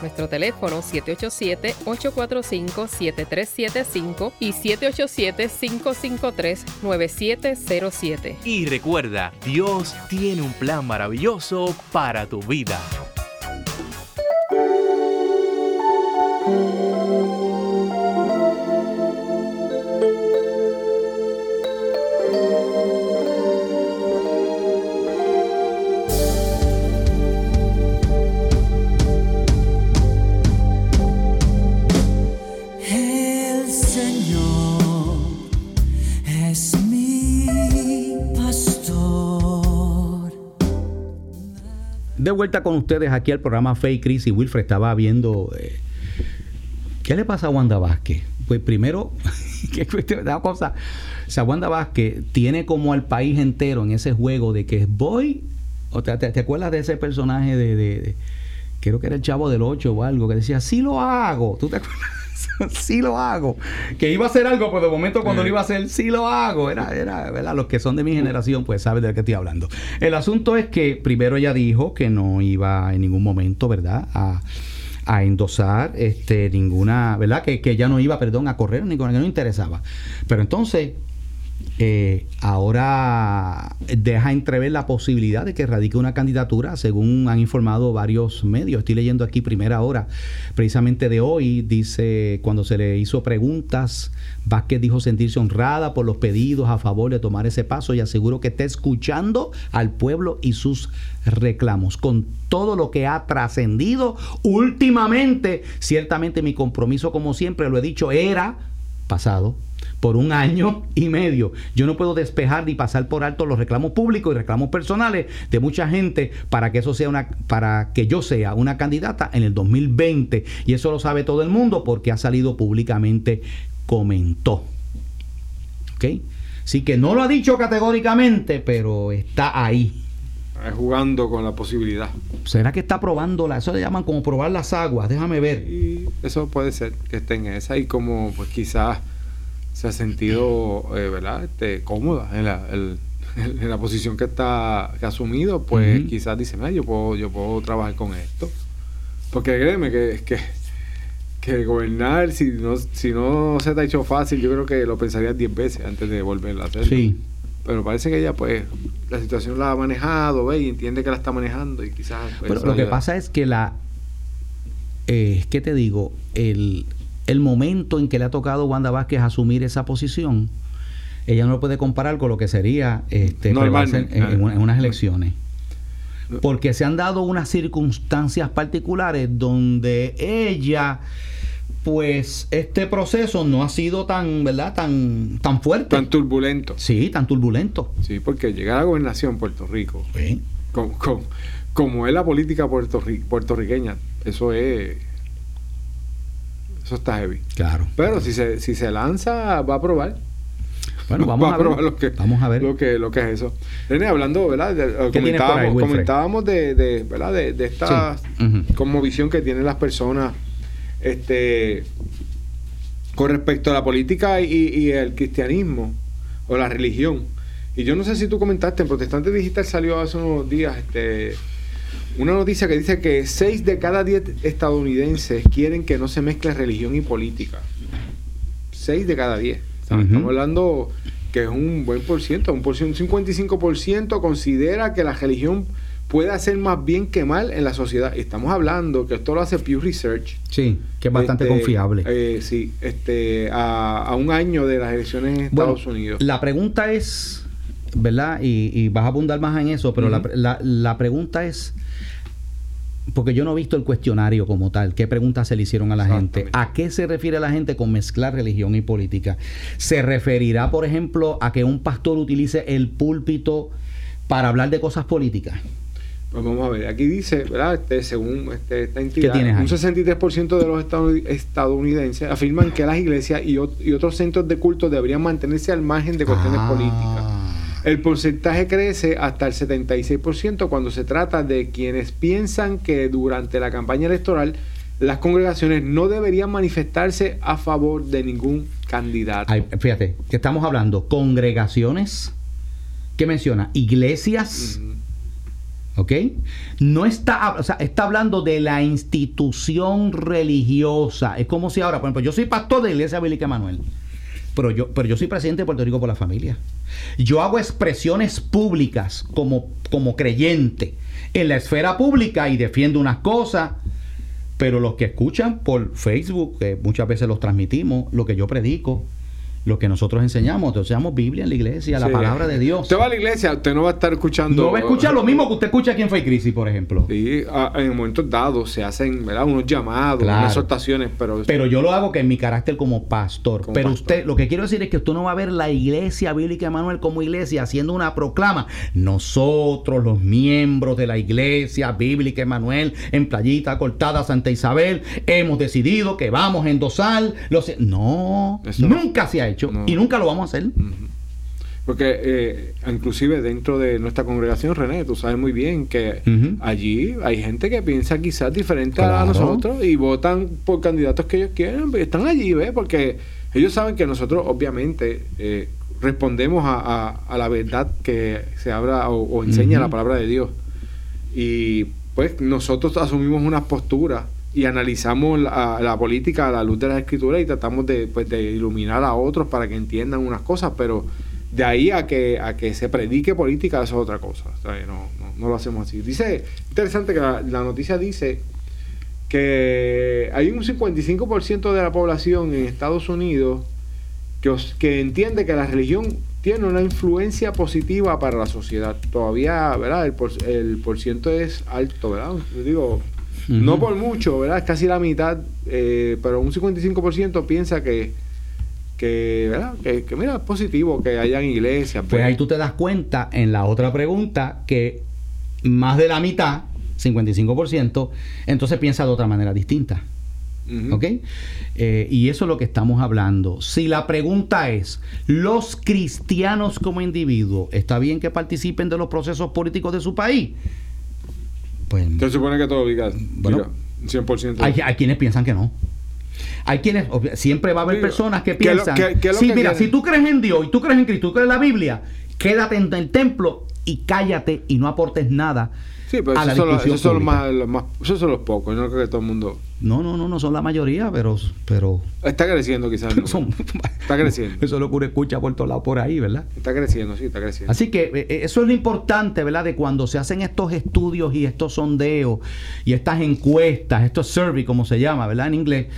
C: Nuestro teléfono 787-845-7375 y 787-553-9707.
D: Y recuerda, Dios tiene un plan maravilloso para tu vida.
A: Vuelta con ustedes aquí al programa Fe y Cris Wilfred estaba viendo eh, qué le pasa a Wanda Vázquez. Pues primero, de cosa, o sea, Wanda Vázquez tiene como al país entero en ese juego de que voy, o te- te acuerdas de ese personaje de, de- de- creo que era el chavo del 8 o algo, que decía, sí lo hago, ¿tú te acuerdas? sí lo hago. Que iba a hacer algo, pero de momento cuando lo iba a hacer, sí lo hago. Era, era, ¿verdad? Los que son de mi generación, pues saben de qué estoy hablando. El asunto es que primero ella dijo que no iba en ningún momento, ¿verdad? A, a endosar este ninguna, ¿verdad? Que, que ella no iba, perdón, a correr, ni con que no interesaba. Pero entonces, eh, ahora deja entrever la posibilidad de que radique una candidatura, según han informado varios medios. Estoy leyendo aquí primera hora, precisamente de hoy, dice, cuando se le hizo preguntas, Vázquez dijo sentirse honrada por los pedidos a favor de tomar ese paso y aseguró que está escuchando al pueblo y sus reclamos. Con todo lo que ha trascendido últimamente, ciertamente mi compromiso, como siempre lo he dicho, era pasado por un año y medio. Yo no puedo despejar ni pasar por alto los reclamos públicos y reclamos personales de mucha gente para que eso sea una para que yo sea una candidata en el 2020 y eso lo sabe todo el mundo porque ha salido públicamente comentó. ¿Ok? Así que no lo ha dicho categóricamente, pero está ahí.
B: Jugando con la posibilidad.
A: ¿Será que está probando la, eso le llaman como probar las aguas? Déjame ver.
B: Y eso puede ser que esté en esa y como pues quizás se ha sentido, eh, ¿verdad? Este, cómoda en la, el- en la posición que está que ha asumido, pues quizás dice, "Mira, yo puedo, yo puedo trabajar con esto. Porque créeme que, que, que gobernar, si no, si no se te ha hecho fácil, yo creo que lo pensarías 10 veces antes de volver a hacerlo.
A: Sí.
B: Pero parece que ella, pues, la situación la ha manejado, ¿ve? Y entiende que la está manejando y quizás... pues,
A: Pero lo que pasa es que la. Eh, ¿Qué te digo? El, el momento en que le ha tocado Wanda Vázquez asumir esa posición, ella no lo puede comparar con lo que sería este, prevalecer en, en
B: claro.
A: en unas elecciones. Porque se han dado unas circunstancias particulares donde ella, pues, este proceso no ha sido tan, ¿verdad? Tan, tan fuerte.
B: Tan turbulento.
A: sí, tan turbulento.
B: Sí, porque llegar a la gobernación Puerto Rico,
A: Sí.
B: con, con- como es la política puertorri- puertorriqueña, eso es. Eso está heavy.
A: Claro.
B: Pero si se, si se lanza, va a probar.
A: Bueno, vamos
B: Va
A: a ver.
B: probar lo que,
A: Vamos a ver.
B: Lo que, lo que es eso. René, hablando, ¿verdad? De- eh,
A: ¿Qué tienes por ahí,
B: comentábamos comentábamos de, de, ¿verdad? de, de esta
A: Sí.
B: Conmovisión que tienen las personas este, con respecto a la política y, y el cristianismo o la religión. Y yo no sé si tú comentaste, en Protestante Digital salió hace unos días este, una noticia que dice que 6 de cada 10 estadounidenses quieren que no se mezcle religión y política. 6 de cada 10. O sea,
A: Ujú.
B: Estamos hablando que es un buen por ciento, un, por ciento, un 55% considera que la religión puede hacer más bien que mal en la sociedad. Y estamos hablando que esto lo hace Pew Research.
A: Sí, que es bastante
B: Este,
A: confiable.
B: eh, sí, este, a, a un año de las elecciones en
A: Bueno,
B: Estados Unidos.
A: La pregunta es, ¿verdad? Y, y vas a abundar más en eso, pero la, la- la pregunta es, porque yo no he visto el cuestionario como tal, qué preguntas se le hicieron a la gente. ¿a qué se refiere la gente con mezclar religión y política? ¿Se referirá, por ejemplo, a que un pastor utilice el púlpito para hablar de cosas políticas?
B: Pues vamos a ver, aquí dice, ¿verdad? Este, según este, esta entidad, un 63% de los estadounidenses afirman que las iglesias y, y otros centros de culto deberían mantenerse al margen de cuestiones
A: Ah.
B: políticas. El porcentaje crece hasta el 76% cuando se trata de quienes piensan que durante la campaña electoral las congregaciones no deberían manifestarse a favor de ningún candidato.
A: Ay, fíjate, que estamos hablando congregaciones, ¿qué menciona? Iglesias. ¿Ok? No está, o sea, está hablando de la institución religiosa. Es como si ahora, por ejemplo, yo soy pastor de la Iglesia Bíblica Manuel. Pero yo, pero yo soy presidente de Puerto Rico por la familia. Yo hago expresiones públicas como, como creyente en la esfera pública y defiendo unas cosas. Pero los que escuchan por Facebook, que muchas veces los transmitimos, lo que yo predico, lo que nosotros enseñamos, entonces enseñamos Biblia en la iglesia, la palabra de Dios.
B: Usted va a la iglesia, usted no va a estar escuchando.
A: No va a escuchar lo mismo que usted escucha aquí en Fake Crisis, por ejemplo.
B: Sí, en momentos dados se hacen ¿verdad? unos llamados,
A: Claro.
B: unas exhortaciones, pero,
A: Pero yo lo hago que en mi carácter como pastor.
B: Como
A: Pero
B: pastor.
A: usted, lo que quiero decir es que usted no va a ver la iglesia bíblica Emanuel como iglesia haciendo una proclama. Nosotros, los miembros de la iglesia bíblica Emanuel, en Playita Cortada, Santa Isabel, hemos decidido que vamos a endosar los. No,
B: Eso no-
A: nunca se ha hecho
B: no.
A: y nunca lo vamos a hacer.
B: porque eh, inclusive dentro de nuestra congregación, René, tú sabes muy bien que allí hay gente que piensa quizás diferente a nosotros y votan por candidatos que ellos quieren, pero están allí, ¿ves? Porque ellos saben que nosotros obviamente eh, respondemos a, a- a la verdad que se habla o, o enseña la palabra de Dios. Y pues nosotros asumimos unas posturas y analizamos la, política a la luz de las escrituras y tratamos de, pues, de iluminar a otros para que entiendan unas cosas, pero de ahí a que, a que se predique política, eso es otra cosa. No, no, lo hacemos así. Dice, interesante que la, noticia dice que hay un 55% de la población en Estados Unidos que, que entiende que la religión tiene una influencia positiva para la sociedad. Todavía, ¿verdad? El, por, el porciento es alto, ¿verdad? Yo digo, no por mucho, ¿verdad? Es casi la mitad, eh, pero un 55% piensa que, que, ¿verdad? Que, que, mira, es positivo que hayan iglesias.
A: Pues ahí tú te das cuenta en la otra pregunta que más de la mitad, 55%, entonces piensa de otra manera distinta. ¿Ok? Eh, y eso es lo que estamos hablando. Si la pregunta es, ¿los cristianos como individuos está bien que participen de los procesos políticos de su país? Pues
B: Se supone que todo diga,
A: Bueno.
B: diga 100%.
A: hay, hay quienes piensan que no. Hay quienes, siempre va a haber
B: Digo,
A: personas que
B: ¿qué es lo-
A: piensan, sí,
B: que
A: mira,
B: quieren?
A: si tú crees en Dios y tú crees en Cristo, tú crees en la Biblia, quédate en el templo y cállate y no aportes nada
B: Sí, pero esos son, esos son más, los más- esos son los pocos. Yo no creo que todo el mundo
A: No, no, no, no son la mayoría, pero, pero
B: está creciendo quizás. ¿no?
A: son,
B: Está creciendo.
A: Eso es lo que uno escucha por todos lados por ahí, ¿verdad?
B: Está creciendo, sí, está creciendo.
A: Así que eh, eh, eso es lo importante, ¿verdad? De cuando se hacen estos estudios y estos sondeos y estas encuestas, estos surveys, como se llama, ¿verdad? En inglés,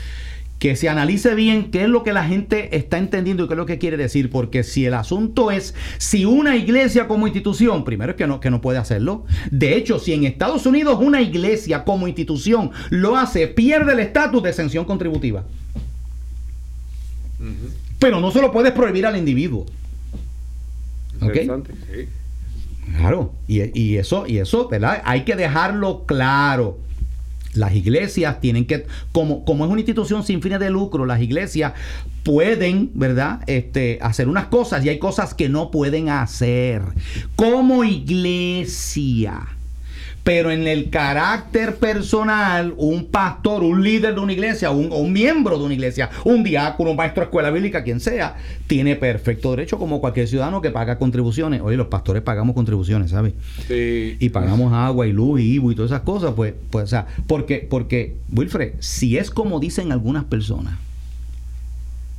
A: que se analice bien qué es lo que la gente está entendiendo y qué es lo que quiere decir, porque si el asunto es si una iglesia como institución, primero es que no, que no puede hacerlo. De hecho, si en Estados Unidos una iglesia como institución lo hace, pierde el estatus de exención contributiva. Pero no se lo puedes prohibir al individuo. Claro, y, y eso, y eso, ¿verdad? Hay que dejarlo claro. Las iglesias tienen que, como, como es una institución sin fines de lucro, las iglesias pueden, ¿verdad? Este, hacer unas cosas y hay cosas que no pueden hacer. Como iglesia. Pero en el carácter personal, un pastor, un líder de una iglesia, un, un miembro de una iglesia, un diácono, un maestro de escuela bíblica, quien sea, tiene perfecto derecho como cualquier ciudadano que paga contribuciones. Oye, los pastores pagamos contribuciones, ¿sabes?
B: Sí.
A: y pagamos agua y luz y IVU y todas esas cosas, pues, pues, o sea, porque, porque, Wilfred, si es como dicen algunas personas,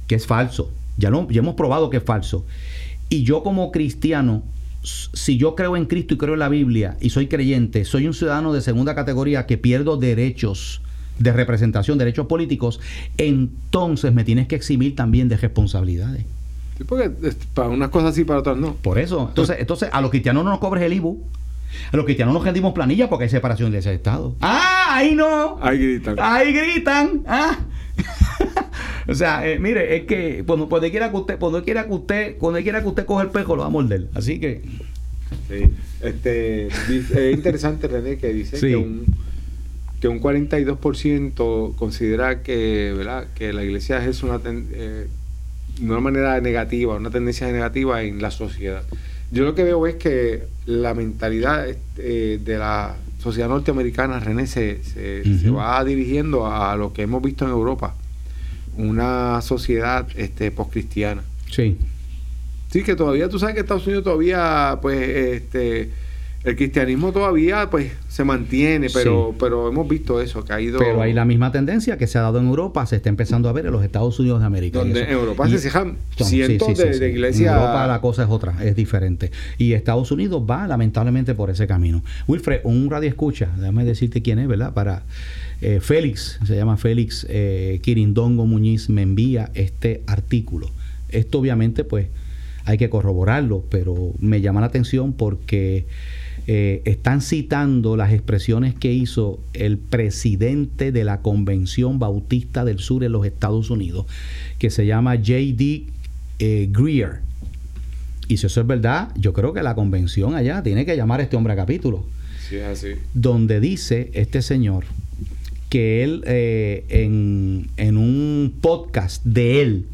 A: que es falso, ya, lo, ya hemos probado que es falso, y yo como cristiano, si yo creo en Cristo y creo en la Biblia y soy creyente, soy un ciudadano de segunda categoría que pierdo derechos de representación, derechos políticos, entonces me tienes que eximir también de responsabilidades.
B: Sí, porque es- para unas cosas sí, para otras no.
A: Por eso. Entonces, entonces a los cristianos no nos cobres el IBU. A los cristianos nos rendimos planilla porque hay separación de ese Estado. ¡Ah! ¡Ahí no!
B: Ahí gritan.
A: Ahí gritan. ¿ah? O sea, eh, mire, es que cuando, cuando quiera que usted, cuando quiera que usted, cuando quiera que usted coge el pejo, lo va a morder. Así que.
B: Sí. Este, es interesante, René, que dice
A: Sí.
B: que un que un 42% considera que, ¿verdad? que la iglesia es una, eh, una manera negativa, una tendencia negativa en la sociedad. Yo lo que veo es que la mentalidad eh, de la sociedad norteamericana, René, se, se, va dirigiendo a lo que hemos visto en Europa, una sociedad este, poscristiana.
A: Sí.
B: Sí, que todavía, tú sabes que Estados Unidos todavía, pues, este, el cristianismo todavía, pues, se mantiene, pero,
A: Sí.
B: pero hemos visto eso, que ha ido...
A: Pero hay la misma tendencia que se ha dado en Europa, se está empezando a ver en los Estados Unidos de América.
B: Donde en Europa
A: Y-
B: se cejan cientos
A: sí, sí,
B: de, de iglesias...
A: En Europa la cosa es otra, es diferente. Y Estados Unidos va lamentablemente por ese camino. Wilfred, un radio escucha, déjame decirte quién es, ¿verdad? Para eh, Félix, se llama Félix eh, Quirindongo Muñiz, me envía este artículo. Esto obviamente pues hay que corroborarlo, pero me llama la atención porque eh, están citando las expresiones que hizo el presidente de la Convención Bautista del Sur en los Estados Unidos, que se llama J.D. eh, Greer. Y si eso es verdad, yo creo que la convención allá tiene que llamar a este hombre a capítulo,
B: Sí, así.
A: donde dice este señor que él eh, en, en un podcast de él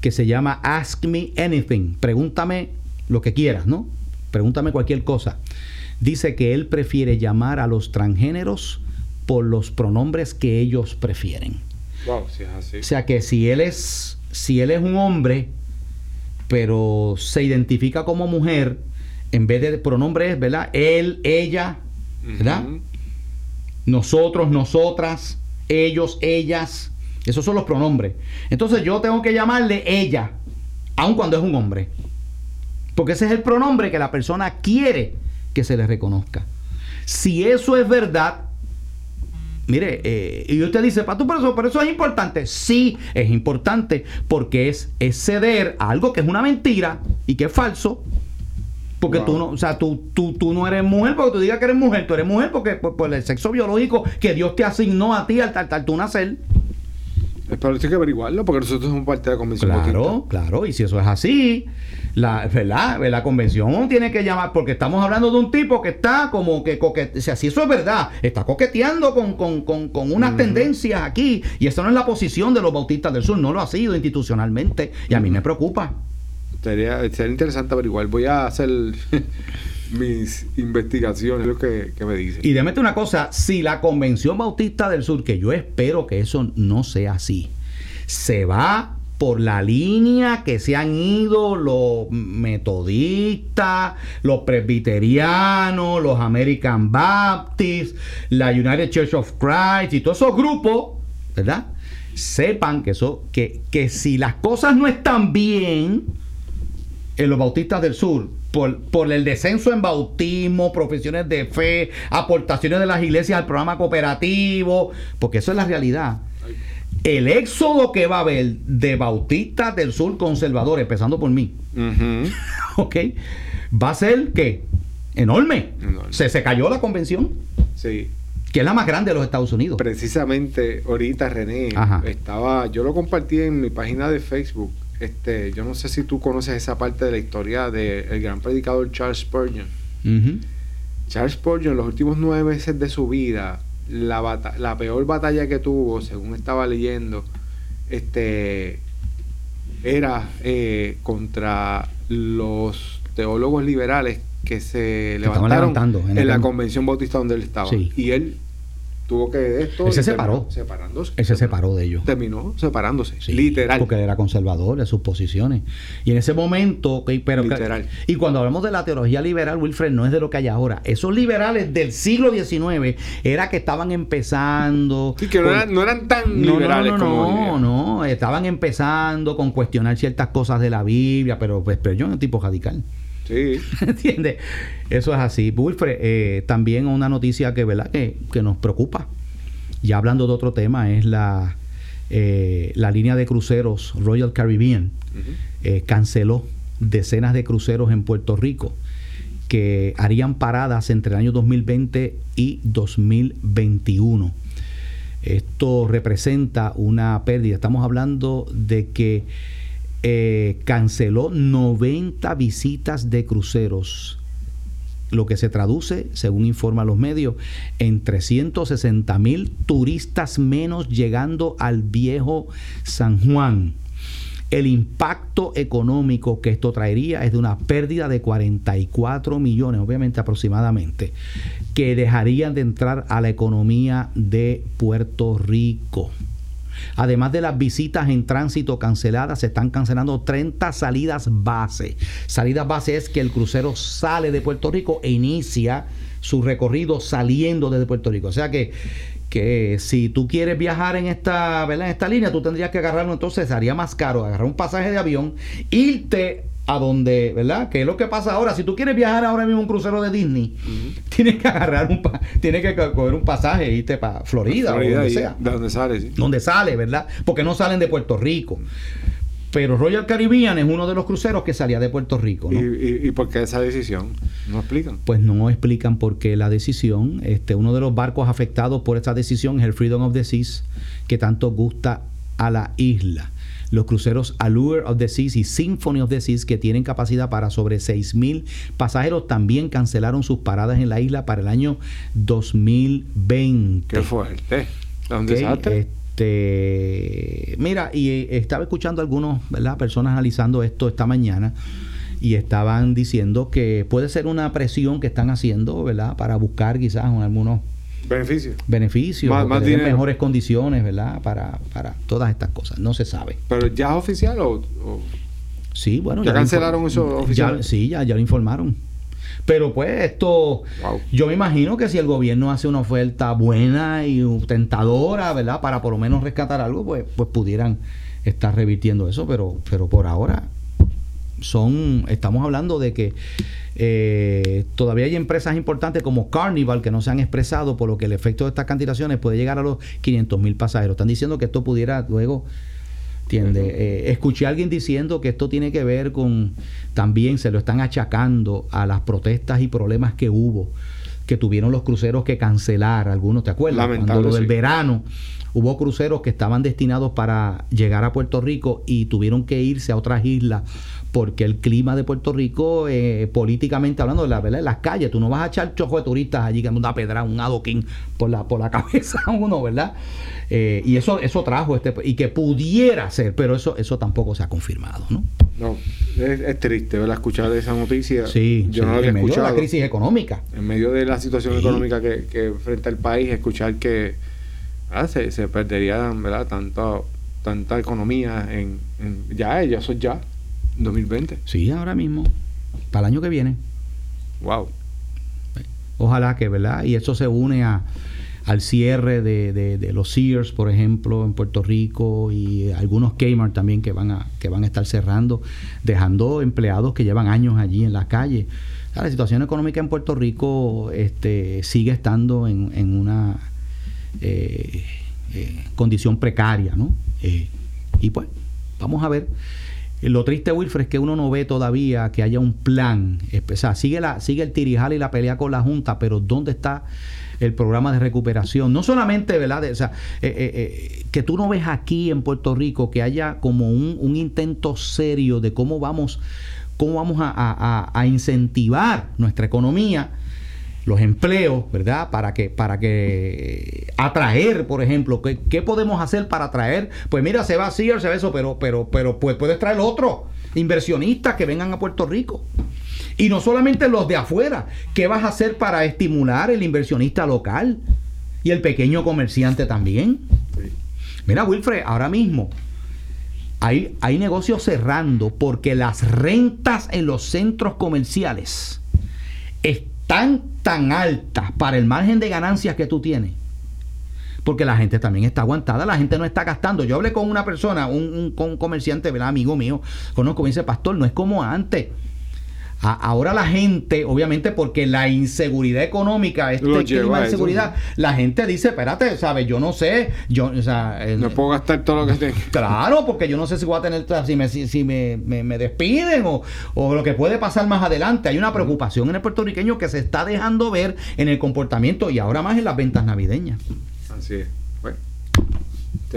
A: que se llama Ask Me Anything, pregúntame lo que quieras, ¿no? Pregúntame cualquier cosa. Dice que él prefiere llamar a los transgéneros por los pronombres que ellos prefieren.
B: Wow, sí, es así.
A: O sea que si él es, si él es un hombre, pero se identifica como mujer, en vez de pronombres, ¿verdad? Él, ella, ¿verdad? Nosotros, nosotras, ellos, ellas. Esos son los pronombres. Entonces yo tengo que llamarle ella, aun cuando es un hombre. Porque ese es el pronombre que la persona quiere que se le reconozca. Si eso es verdad, mire, eh, y usted dice, Pato, pero eso, pero eso es importante. Sí, es importante porque es, es ceder a algo que es una mentira y que es falso. Porque
B: Wow.
A: tú no, o sea, tú, tú, tú no eres mujer porque tú digas que eres mujer, tú eres mujer porque por, por el sexo biológico que Dios te asignó a ti al, al, al tú nacer.
B: Pero esto hay que averiguarlo, porque nosotros somos parte de la convención
A: Claro,
B: bautista.
A: claro, y si eso es así, la, ¿verdad? la convención tiene que llamar, porque estamos hablando de un tipo que está como que coqueteando, o sea, si eso es verdad, está coqueteando con, con, con, con unas tendencias aquí, y esa no es la posición de los bautistas del sur, no lo ha sido institucionalmente, y a mí me preocupa.
B: Sería, sería interesante averiguar. Voy a hacer mis investigaciones, lo que, me dicen.
A: Y démete una cosa, si la Convención Bautista del Sur, que yo espero que eso no sea así, se va por la línea que se han ido los metodistas, los presbiterianos, los American Baptists, la United Church of Christ y todos esos grupos, ¿verdad? Sepan que eso, que, que si las cosas no están bien, en los bautistas del sur por, por el descenso en bautismo, profesiones de fe, aportaciones de las iglesias al programa cooperativo, porque eso es la realidad. El éxodo que va a haber de bautistas del sur conservadores, empezando por mí,
B: Ujú.
A: ¿ok? Va a ser que enorme.
B: Enorme.
A: Se, se cayó la convención,
B: Sí.
A: que es la más grande de los Estados Unidos.
B: Precisamente ahorita René
A: Ajá.
B: estaba, yo lo compartí en mi página de Facebook. Este, yo no sé si tú conoces esa parte de la historia del gran predicador Charles Spurgeon. Charles Spurgeon, en los últimos nueve meses de su vida, la, la peor batalla que tuvo, según estaba leyendo, este, era eh, contra los teólogos liberales que se levantaron
A: en
B: en, la convención bautista donde él estaba.
A: Sí.
B: Y él tuvo que esto
A: Él se
B: y
A: separó.
B: separándose.
A: Él se separó de ellos.
B: Terminó separándose,
A: Sí,
B: literal.
A: Porque él era conservador de sus posiciones. Y en ese momento, ok, pero
B: Literal.
A: y cuando hablamos de la teología liberal, Wilfred, no es de lo que hay ahora. Esos liberales del siglo XIX era que estaban empezando.
B: Sí, que no
A: con-
B: eran, no eran tan
A: no,
B: liberales
A: no, no,
B: como
A: no, no, estaban empezando con cuestionar ciertas cosas de la Biblia, pero pues pero yo no un tipo radical.
B: Sí.
A: ¿Entiendes? Eso es así. Wilfred, eh, también una noticia que, ¿verdad? Que, que nos preocupa. Ya hablando de otro tema, es la eh, la línea de cruceros Royal Caribbean eh, canceló decenas de cruceros en Puerto Rico que harían paradas entre el año 2020 y 2021. Esto representa una pérdida. Estamos hablando de que eh, canceló 90 visitas de cruceros, lo que se traduce, según informan los medios, en 360 mil turistas menos llegando al viejo San Juan. El impacto económico que esto traería es de una pérdida de 44 millones, obviamente aproximadamente, que dejarían de entrar a la economía de Puerto Rico. Además de las visitas en tránsito canceladas, se están cancelando 30 salidas base. Salidas base es que el crucero sale de Puerto Rico e inicia su recorrido saliendo desde Puerto Rico. O sea que que si tú quieres viajar en esta, en esta línea, tú tendrías que agarrarlo, entonces haría más caro agarrar un pasaje de avión, irte a donde, ¿verdad? Que es lo que pasa ahora. Si tú quieres viajar ahora mismo un crucero de Disney, tienes que agarrar un tienes que coger un pasaje e irte para Florida, o donde sea.
B: De donde sale, sí.
A: Donde sale, ¿verdad? Porque no salen de Puerto Rico. Pero Royal Caribbean es uno de los cruceros que salía de Puerto Rico. ¿no?
B: ¿Y, y, por qué esa decisión? ¿No explican?
A: Pues no explican por qué la decisión. Este, uno de los barcos afectados por esta decisión es el Freedom of the Seas, que tanto gusta a la isla. Los cruceros Allure of the Seas y Symphony of the Seas, que tienen capacidad para sobre 6.000 pasajeros, también cancelaron sus paradas en la isla para el año 2020.
B: Qué fuerte. ¿Dónde okay,
A: este, mira, y eh, estaba escuchando algunos, ¿verdad? Personas analizando esto esta mañana y estaban diciendo que puede ser una presión que están haciendo, ¿verdad? Para buscar quizás algunos
B: beneficios,
A: beneficios, más, más mejores condiciones, ¿verdad? Para, para todas estas cosas. No se sabe.
B: ¿Pero ya es oficial o...?
A: Sí, bueno.
B: ¿Ya, cancelaron eso oficial?
A: sí, ya, ya lo informaron. Pero pues esto, yo me imagino que si el gobierno hace una oferta buena y tentadora, ¿verdad? Para por lo menos rescatar algo, pues, pues pudieran estar revirtiendo eso, pero, pero por ahora son, estamos hablando de que eh, todavía hay empresas importantes como Carnival que no se han expresado, por lo que el efecto de estas cantidades puede llegar a los 500 mil pasajeros. Están diciendo que esto pudiera luego. Eh, escuché a alguien diciendo que esto tiene que ver con, también se lo están achacando a las protestas y problemas que hubo, que tuvieron los cruceros que cancelar, algunos, ¿te acuerdas? Cuando lo del verano, hubo cruceros que estaban destinados para llegar a Puerto Rico y tuvieron que irse a otras islas porque el clima de Puerto Rico, eh, políticamente hablando, la, ¿verdad? las calles, tú no vas a echar chojo de turistas allí que una pedra, un adoquín por la, por la cabeza uno, ¿verdad? Eh, y eso, eso trajo este, y que pudiera ser, pero eso, eso tampoco se ha confirmado, ¿no?
B: No, es, triste ¿verdad? escuchar esa noticia.
A: Sí,
B: yo no lo había
A: en medio
B: escuchado.
A: de la crisis económica.
B: En medio de la situación económica que, que enfrenta el país, escuchar que ah, se, se perdería ¿verdad? Tanta, tanta economía en, en ya, ya eso ya, 2020.
A: Sí, ahora mismo, para el año que viene.
B: Wow.
A: Ojalá que, ¿verdad? Y eso se une a al cierre de, de, los Sears, por ejemplo, en Puerto Rico y algunos Kmart también que van a, que van a estar cerrando, dejando empleados que llevan años allí en la calle. La situación económica en Puerto Rico este, sigue estando en, en una eh, eh, condición precaria, ¿no? Eh, y pues, vamos a ver. Lo triste, Wilfred, es que uno no ve todavía que haya un plan. O sea, sigue, la, sigue el tirijal y la pelea con la Junta, pero ¿dónde está el programa de recuperación. No solamente, ¿verdad? o sea, eh, eh, eh, que tú no ves aquí en Puerto Rico que haya como un, intento serio de cómo vamos, cómo vamos a, incentivar nuestra economía los empleos, ¿verdad? Para que, para que atraer, por ejemplo, ¿qué, ¿qué, podemos hacer para atraer? Pues mira, se va a se va eso, pero, pero, pero pues puedes traer otro, inversionistas que vengan a Puerto Rico. Y no solamente los de afuera. ¿Qué vas a hacer para estimular el inversionista local? Y el pequeño comerciante también. Mira, Wilfred, ahora mismo hay, hay negocios cerrando porque las rentas en los centros comerciales están tan altas para el margen de ganancias que tú tienes. Porque la gente también está aguantada, la gente no está gastando. Yo hablé con una persona, un, un, comerciante, ¿verdad? amigo mío, conozco, me dice, pastor, no es como antes A- ahora la gente, obviamente, porque la inseguridad económica, este
B: Lo
A: clima de
B: eso,
A: inseguridad, la gente dice, espérate, ¿sabes? Yo no sé, yo, o sea, eh,
B: No puedo gastar todo lo que tengo.
A: Claro, porque yo no sé si voy a tener, si me, si, si me, me- me despiden o, o lo que puede pasar más adelante. Hay una preocupación en el puertorriqueño que se está dejando ver en el comportamiento y ahora más en las ventas navideñas.
B: Así es.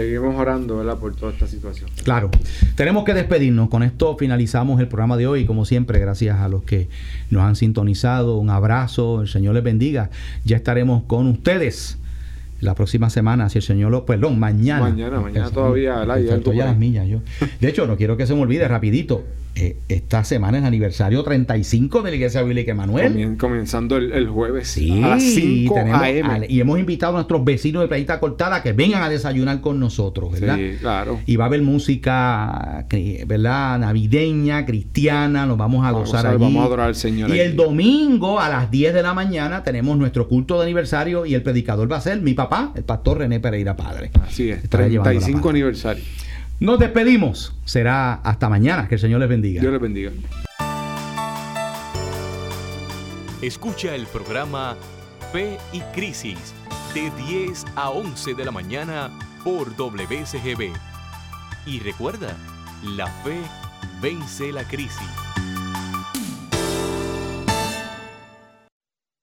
B: Seguimos orando, ¿verdad? Por toda esta situación.
A: Claro, tenemos que despedirnos. Con esto finalizamos el programa de hoy. Como siempre, gracias a los que nos han sintonizado. Un abrazo, el Señor les bendiga. Ya estaremos con ustedes la próxima semana, si el Señor lo. Perdón, mañana.
B: Mañana, mañana todavía, ¿verdad? Ya
A: las millas yo. De hecho, no quiero que se me olvide, rapidito. Eh, esta semana es aniversario 35 de la Iglesia Bíblica Emanuel.
B: Comenzando el, el jueves
A: Sí,
B: a las 5
A: tenemos
B: a.m.
A: y hemos invitado a nuestros vecinos de Playita Cortada que vengan a desayunar con nosotros, ¿verdad?
B: Sí, claro.
A: Y va a haber música, ¿verdad? Navideña, cristiana, nos vamos a
B: Vamos
A: gozar
B: a-
A: allí.
B: vamos a adorar al Señor
A: Y
B: allí.
A: el domingo a las 10 de la mañana tenemos nuestro culto de aniversario y el predicador va a ser mi papá, el pastor René Pereira Padre.
B: Así es,
A: Estará llevando la
B: 35
A: palabra.
B: aniversario.
A: Nos despedimos. Será hasta mañana. Que el Señor les bendiga.
B: Dios les bendiga.
D: Escucha el programa Fe y Crisis de 10 a 11 de la mañana por WCGB. Y recuerda, la fe vence la crisis.